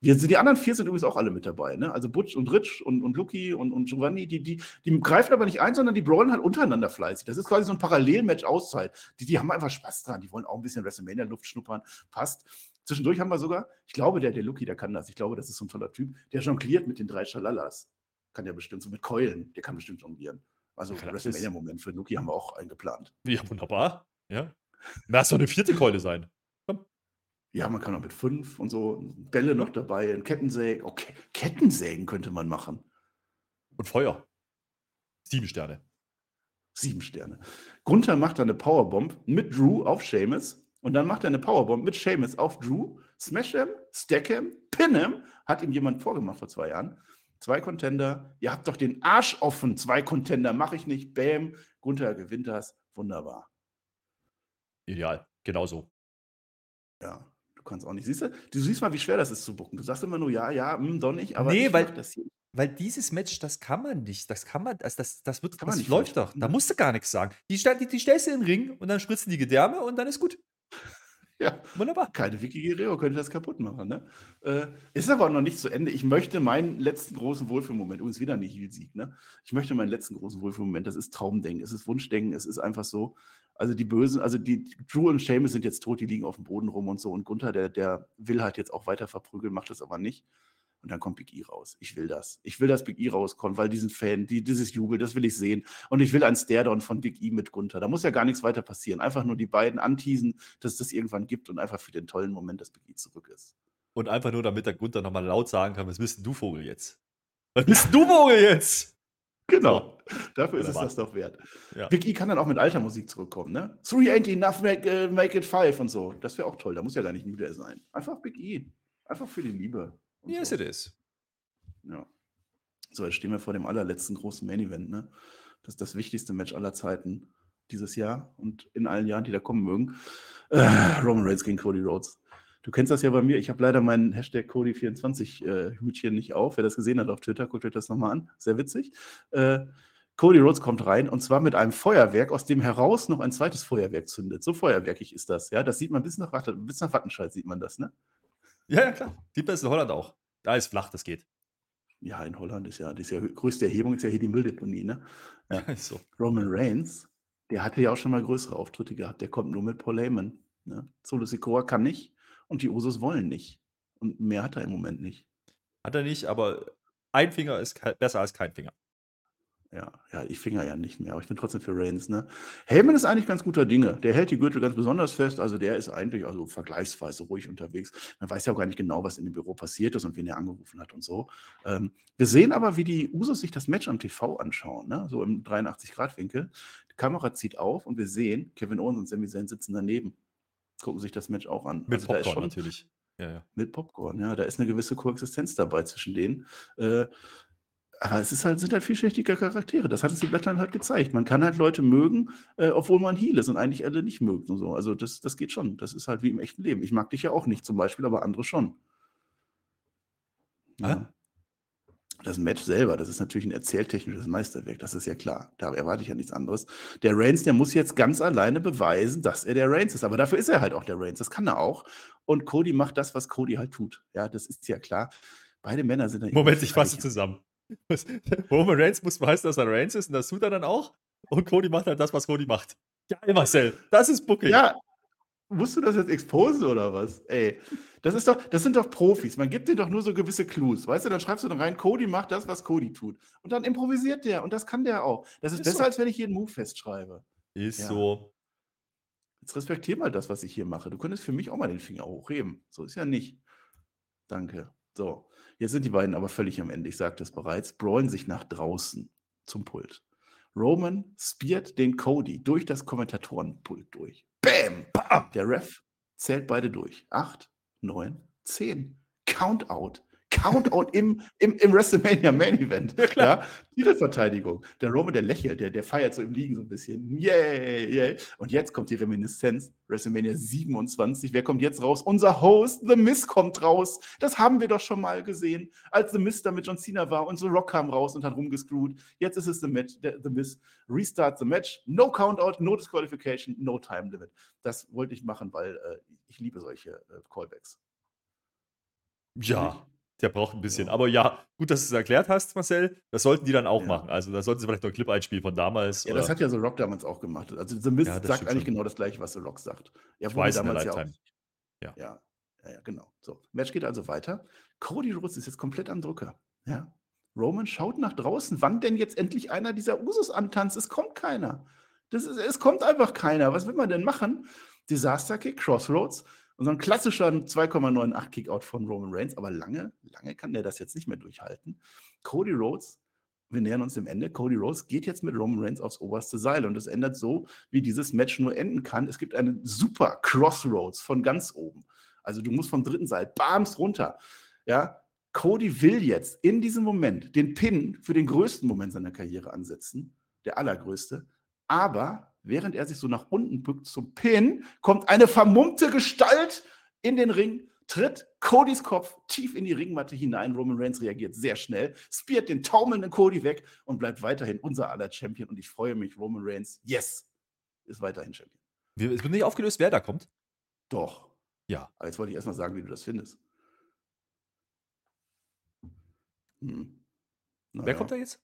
Wir, die anderen vier sind übrigens auch alle mit dabei. Ne? Also Butch und Rich und, und Lucky und, und Giovanni, die, die, die greifen aber nicht ein, sondern die brawlen halt untereinander fleißig. Das ist quasi so ein Parallelmatch Auszeit. Die, die haben einfach Spaß dran. Die wollen auch ein bisschen WrestleMania-Luft schnuppern. Passt. Zwischendurch haben wir sogar, ich glaube, der, der Lucky, der kann das. Ich glaube, das ist so ein toller Typ. Der jongliert mit den drei Schalalas. Kann ja bestimmt so mit Keulen. Der kann bestimmt jonglieren. Also WrestleMania-Moment für Lucky haben wir auch eingeplant. Ja, wunderbar. Ja. Lass doch eine vierte Keule sein. Ja, man kann auch mit fünf und so Bälle noch dabei, ein Kettensägen. Okay, Kettensägen könnte man machen. Und Feuer. Sieben Sterne. Sieben Sterne. Gunther macht dann eine Powerbomb mit Drew auf Seamus und dann macht er eine Powerbomb mit Seamus auf Drew, smash him, stack him, pin him, hat ihm jemand vorgemacht vor zwei Jahren. Zwei Contender, ihr habt doch den Arsch offen, zwei Contender, mache ich nicht, bam, Gunther gewinnt das, wunderbar. Ideal, genauso. Ja, kannst auch nicht. Siehst du, du siehst mal, wie schwer das ist zu bucken. Du sagst immer nur ja, ja, mh, doch nicht, aber nee, weil. Weil dieses Match, das kann man nicht. Das kann man, also das, das, wird, das, das läuft doch. Da musst du gar nichts sagen. Die, die, die stellst du in den Ring und dann spritzen die Gedärme und dann ist gut. Ja, wunderbar. Keine Vicky Guerrero könnte das kaputt machen. Ne? Äh, ist aber noch nicht zu Ende. Ich möchte meinen letzten großen Wohlfühlmoment, übrigens wieder nicht Heel-Sieg, ne? Ich möchte meinen letzten großen Wohlfühlmoment, das ist Traumdenken, es ist Wunschdenken, es ist einfach so. Also die Bösen, also die Drew und Seamus sind jetzt tot, die liegen auf dem Boden rum und so. Und Gunther, der, der will halt jetzt auch weiter verprügeln, macht das aber nicht. Und dann kommt Big E raus. Ich will das. Ich will, dass Big E rauskommt, weil diesen Fan, die, dieses Jubel, das will ich sehen. Und ich will ein Stairdown von Big E mit Gunther. Da muss ja gar nichts weiter passieren. Einfach nur die beiden anteasen, dass es das irgendwann gibt und einfach für den tollen Moment, dass Big E zurück ist. Und einfach nur, damit der Gunther nochmal laut sagen kann, was bist denn du, Vogel, jetzt? Was bist du, Vogel, jetzt? Genau, dafür ist es das doch wert. Ja. Big E kann dann auch mit alter Musik zurückkommen, ne? Three ain't enough, make, uh, make it five und so. Das wäre auch toll, da muss ja gar nicht müde sein. Einfach Big E. Einfach für die Liebe. Yes, so. it is. Ja. So, jetzt stehen wir vor dem allerletzten großen Main Event, ne? Das ist das wichtigste Match aller Zeiten dieses Jahr und in allen Jahren, die da kommen mögen. Äh, Roman Reigns gegen Cody Rhodes. Du kennst das ja bei mir. Ich habe leider meinen Hashtag Cody24-Hütchen äh, nicht auf. Wer das gesehen hat auf Twitter, guckt euch das nochmal an. Sehr witzig. Äh, Cody Rhodes kommt rein und zwar mit einem Feuerwerk, aus dem heraus noch ein zweites Feuerwerk zündet. So feuerwerkig ist das. Ja, das sieht man bis nach, bis nach Wattenscheid, sieht man das, ne? Ja, ja, klar. Man es in Holland auch. Da ist flach, das geht. Ja, in Holland ist ja, das ist ja größte Erhebung ist ja hier die Mülldeponie, ne? Ja. so. Roman Reigns, der hatte ja auch schon mal größere Auftritte gehabt. Der kommt nur mit Paul Heyman. Ne? Solo Sikoa kann nicht und die Usos wollen nicht. Und mehr hat er im Moment nicht. Hat er nicht, aber ein Finger ist besser als kein Finger. Ja, ja, ich Finger ja nicht mehr, aber ich bin trotzdem für Reigns, ne? Heyman ist eigentlich ganz guter Dinge. Der hält die Gürtel ganz besonders fest. Also der ist eigentlich also vergleichsweise ruhig unterwegs. Man weiß ja auch gar nicht genau, was in dem Büro passiert ist und wen er angerufen hat und so. Ähm, wir sehen aber, wie die Usos sich das Match am TV anschauen, ne? so im 83-Grad-Winkel. Die Kamera zieht auf und wir sehen, Kevin Owens und Sami Zayn sitzen daneben. Gucken sich das Match auch an. Mit also Popcorn natürlich. Ja, ja. Mit Popcorn, ja. Da ist eine gewisse Koexistenz dabei zwischen denen. Äh, aber es ist halt, sind halt vielschichtige Charaktere. Das hat uns die Bloodline halt gezeigt. Man kann halt Leute mögen, äh, obwohl man Heal ist und eigentlich alle nicht mögt und so. Also das, das geht schon. Das ist halt wie im echten Leben. Ich mag dich ja auch nicht zum Beispiel, aber andere schon. Ja. Das Match selber, das ist natürlich ein erzähltechnisches Meisterwerk, das ist ja klar. Da erwarte ich ja nichts anderes. Der Reigns, der muss jetzt ganz alleine beweisen, dass er der Reigns ist. Aber dafür ist er halt auch der Reigns. Das kann er auch. Und Cody macht das, was Cody halt tut. Ja, das ist ja klar. Beide Männer sind dann Moment, ich fasse zusammen. Was- Roman Reigns muss beweisen, dass er Reigns ist und das tut er dann auch. Und Cody macht halt das, was Cody macht. Geil, Marcel. Das ist Booking. Ja, musst du das jetzt exposen oder was? Ey, das ist doch, das sind doch Profis. Man gibt denen doch nur so gewisse Clues. Weißt du, dann schreibst du dann rein, Cody macht das, was Cody tut. Und dann improvisiert der und das kann der auch. Das ist, Ist besser, so. als wenn ich jeden Move festschreibe. Ist Ja. so. Jetzt respektier mal das, was ich hier mache. Du könntest für mich auch mal den Finger hochheben. So ist ja nicht. Danke. So, jetzt sind die beiden aber völlig am Ende. Ich sagte es bereits. Brawlen sich nach draußen zum Pult. Roman spiert den Cody durch das Kommentatorenpult durch. Bam! Bam! Der Ref zählt beide durch. Acht, neun, zehn. Countout. Countout im, im, im WrestleMania Main Event. Ja, klar. Ja, Titelverteidigung. Der Roman, der lächelt, der, der feiert so im Liegen so ein bisschen. Yay, yay. Und jetzt kommt die Reminiszenz. WrestleMania 27. Wer kommt jetzt raus? Unser Host, The Miz, kommt raus. Das haben wir doch schon mal gesehen, als The Miz da mit John Cena war und The Rock kam raus und hat rumgescrewt. Jetzt ist es The, Match, der, The Miz. Restart the Match. No Countout, no Disqualification, no Time Limit. Das wollte ich machen, weil äh, ich liebe solche äh, Callbacks. Ja, der braucht ein bisschen. Ja. Aber ja, gut, dass du es erklärt hast, Marcel. Das sollten die dann auch Ja. machen. Also da sollten sie vielleicht noch einen Clip einspielen von damals. Ja, oder- das hat ja The Rock damals auch gemacht. Also The Miz Ja, sagt eigentlich schon. genau das gleiche, was The Rock sagt. Er Ich weiß, damals ja auch. Ja, ja, ja, genau. So, Match geht also weiter. Cody Rhodes ist jetzt komplett am Drücker. Ja. Roman schaut nach draußen. Wann denn jetzt endlich einer dieser Usos antanzt? Es kommt keiner. Das ist, es kommt einfach keiner. Was will man denn machen? Disaster Kick, Crossroads und so ein klassischer 2,98 Kickout von Roman Reigns. Aber lange, lange kann der das jetzt nicht mehr durchhalten. Cody Rhodes, wir nähern uns dem Ende. Cody Rhodes geht jetzt mit Roman Reigns aufs oberste Seil und es ändert so, wie dieses Match nur enden kann. Es gibt einen super Crossroads von ganz oben. Also du musst vom dritten Seil bams runter. Ja, Cody will jetzt in diesem Moment den Pin für den größten Moment seiner Karriere ansetzen, der allergrößte. Aber während er sich so nach unten bückt zum Pin, kommt eine vermummte Gestalt in den Ring, tritt Codys Kopf tief in die Ringmatte hinein. Roman Reigns reagiert sehr schnell, spiert den taumelnden Cody weg und bleibt weiterhin unser aller Champion. Und ich freue mich, Roman Reigns, yes, ist weiterhin Champion. Wir- Es wird nicht aufgelöst, wer da kommt. Doch. Ja. Aber jetzt wollte ich erstmal sagen, wie du das findest. Hm. Wer Naja. kommt da jetzt?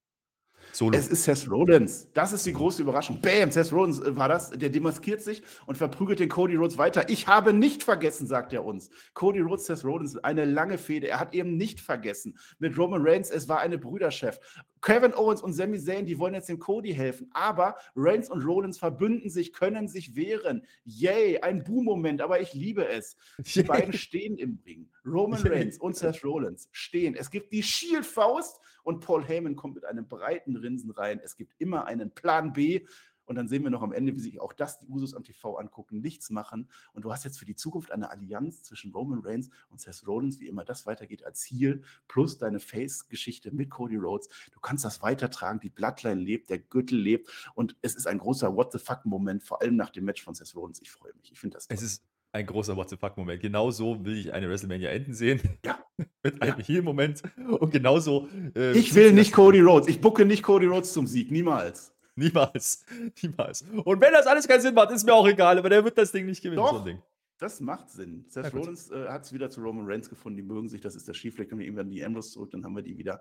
Solo. Es ist Seth Rollins. Das ist die große Überraschung. Bam, Seth Rollins äh, war das. Der demaskiert sich und verprügelt den Cody Rhodes weiter. Ich habe nicht vergessen, sagt er uns. Cody Rhodes, Seth Rollins, eine lange Fehde. Er hat eben nicht vergessen. Mit Roman Reigns, es war eine Brüderschaft. Kevin Owens und Sami Zayn, die wollen jetzt dem Cody helfen. Aber Reigns und Rollins verbünden sich, können sich wehren. Yay, ein Boom-Moment, aber ich liebe es. Die beiden stehen im Ring. Roman Yay. Reigns und Seth Rollins stehen. Es gibt die Shield-Faust und Paul Heyman kommt mit einem breiten Rinsen rein. Es gibt immer einen Plan B. Und dann sehen wir noch am Ende, wie sich auch das die Usos am TV angucken, nichts machen. Und du hast jetzt für die Zukunft eine Allianz zwischen Roman Reigns und Seth Rollins, wie immer das weitergeht als Ziel, plus deine Face-Geschichte mit Cody Rhodes. Du kannst das weitertragen, die Bloodline lebt, der Gürtel lebt und es ist ein großer What the fuck-Moment, vor allem nach dem Match von Seth Rollins. Ich freue mich, ich finde das toll. Es ist ein großer What the fuck-Moment. Genau so will ich eine WrestleMania enden sehen. Ja. Mit einem Ja. Heal-Moment. Und genauso. äh, Ich will nicht Cody Rhodes. Ich bucke nicht Cody Rhodes zum Sieg. Niemals. Niemals. Niemals. Und wenn das alles keinen Sinn macht, ist mir auch egal, aber der wird das Ding nicht gewinnen. Doch. So ein Ding. Das macht Sinn. Seth gut. Rollins äh, hat es wieder zu Roman Reigns gefunden. Die mögen sich. Das ist der Schiefleck. Dann irgendwann die Ambrose zurück. Dann haben wir die wieder.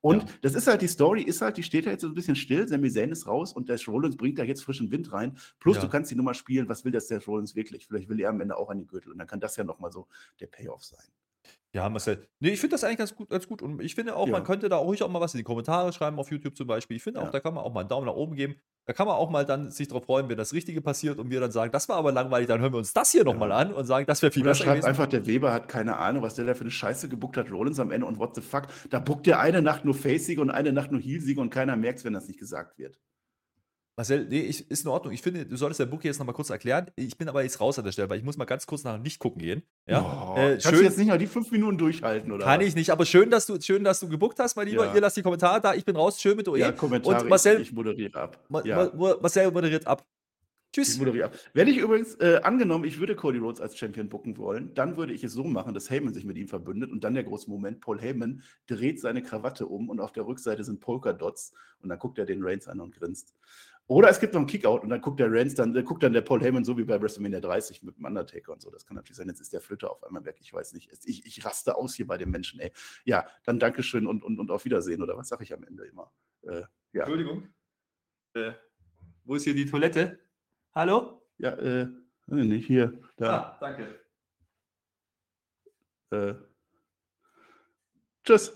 Und Ja. das ist halt die Story. Ist halt, die steht da jetzt so ein bisschen still. Sami Zayn ist raus und der Rollins bringt da jetzt frischen Wind rein. Plus Ja. du kannst die Nummer spielen. Was will der Rollins wirklich? Vielleicht will er am Ende auch an die Gürtel. Und dann kann das ja nochmal so der Payoff sein. Ja, Marcel. Ne, ich finde das eigentlich ganz gut ganz gut und ich finde auch, man Ja. könnte da ruhig auch mal was in die Kommentare schreiben auf YouTube zum Beispiel. Ich finde auch, Ja. da kann man auch mal 'n Daumen nach oben geben. Da kann man auch mal dann sich drauf freuen, wenn das Richtige passiert und wir dann sagen: „Das war aber langweilig, dann hören wir uns das hier noch mal Ja. an“ und sagen: „Das wäre viel Oder besser schreibt gewesen.“ einfach, der Weber hat keine Ahnung, was der da für 'ne Scheiße gebuckt hat, Rollins am Ende und what the fuck? Da bookt der eine Nacht nur Face-Siege und eine Nacht nur Heel-Siege und keiner merkt's, wenn das nicht gesagt wird. Marcel, ne, ich ist in Ordnung. Ich finde, du solltest dein Booking jetzt noch mal kurz erklären. Ich bin aber jetzt raus an der Stelle, weil ich muss mal ganz kurz nachher nicht gucken gehen, ja? Oh, Äh, kannst du schön jetzt nicht mal die 5 Minuten durchhalten oder kann was? ich nicht, aber schön, dass du schön, dass du gebuckt hast, mein Lieber. Ja. Ihr lasst die Kommentare da. Ich bin raus. Schön mit OE. Ja, Kommentare, und Marcel ich ich moderiere ab. Ja. Marcel moderiert ab. Ich Tschüss. moderiere ab. Wenn ich übrigens äh, angenommen, ich würde Cody Rhodes als Champion booken wollen, dann würde ich es so machen, dass Heyman sich mit ihm verbündet und dann der große Moment, Paul Heyman dreht seine Krawatte um und auf der Rückseite sind Polka-Dots und dann guckt er den Reigns an und grinst. Oder es gibt noch einen Kickout und dann guckt der Reigns dann, äh, guckt dann der Paul Heyman so wie bei WrestleMania 30 mit dem Undertaker und so. Das kann natürlich sein, jetzt ist der Flöter auf einmal weg. Ich weiß nicht. Ich, ich raste aus hier bei den Menschen, ey. Ja, dann Dankeschön und, und, und auf Wiedersehen oder was sage ich am Ende immer? Äh, ja. Entschuldigung. Äh, wo ist hier die Toilette? Hallo? Ja, äh, nicht, hier, da. Ah, danke. Äh, tschüss.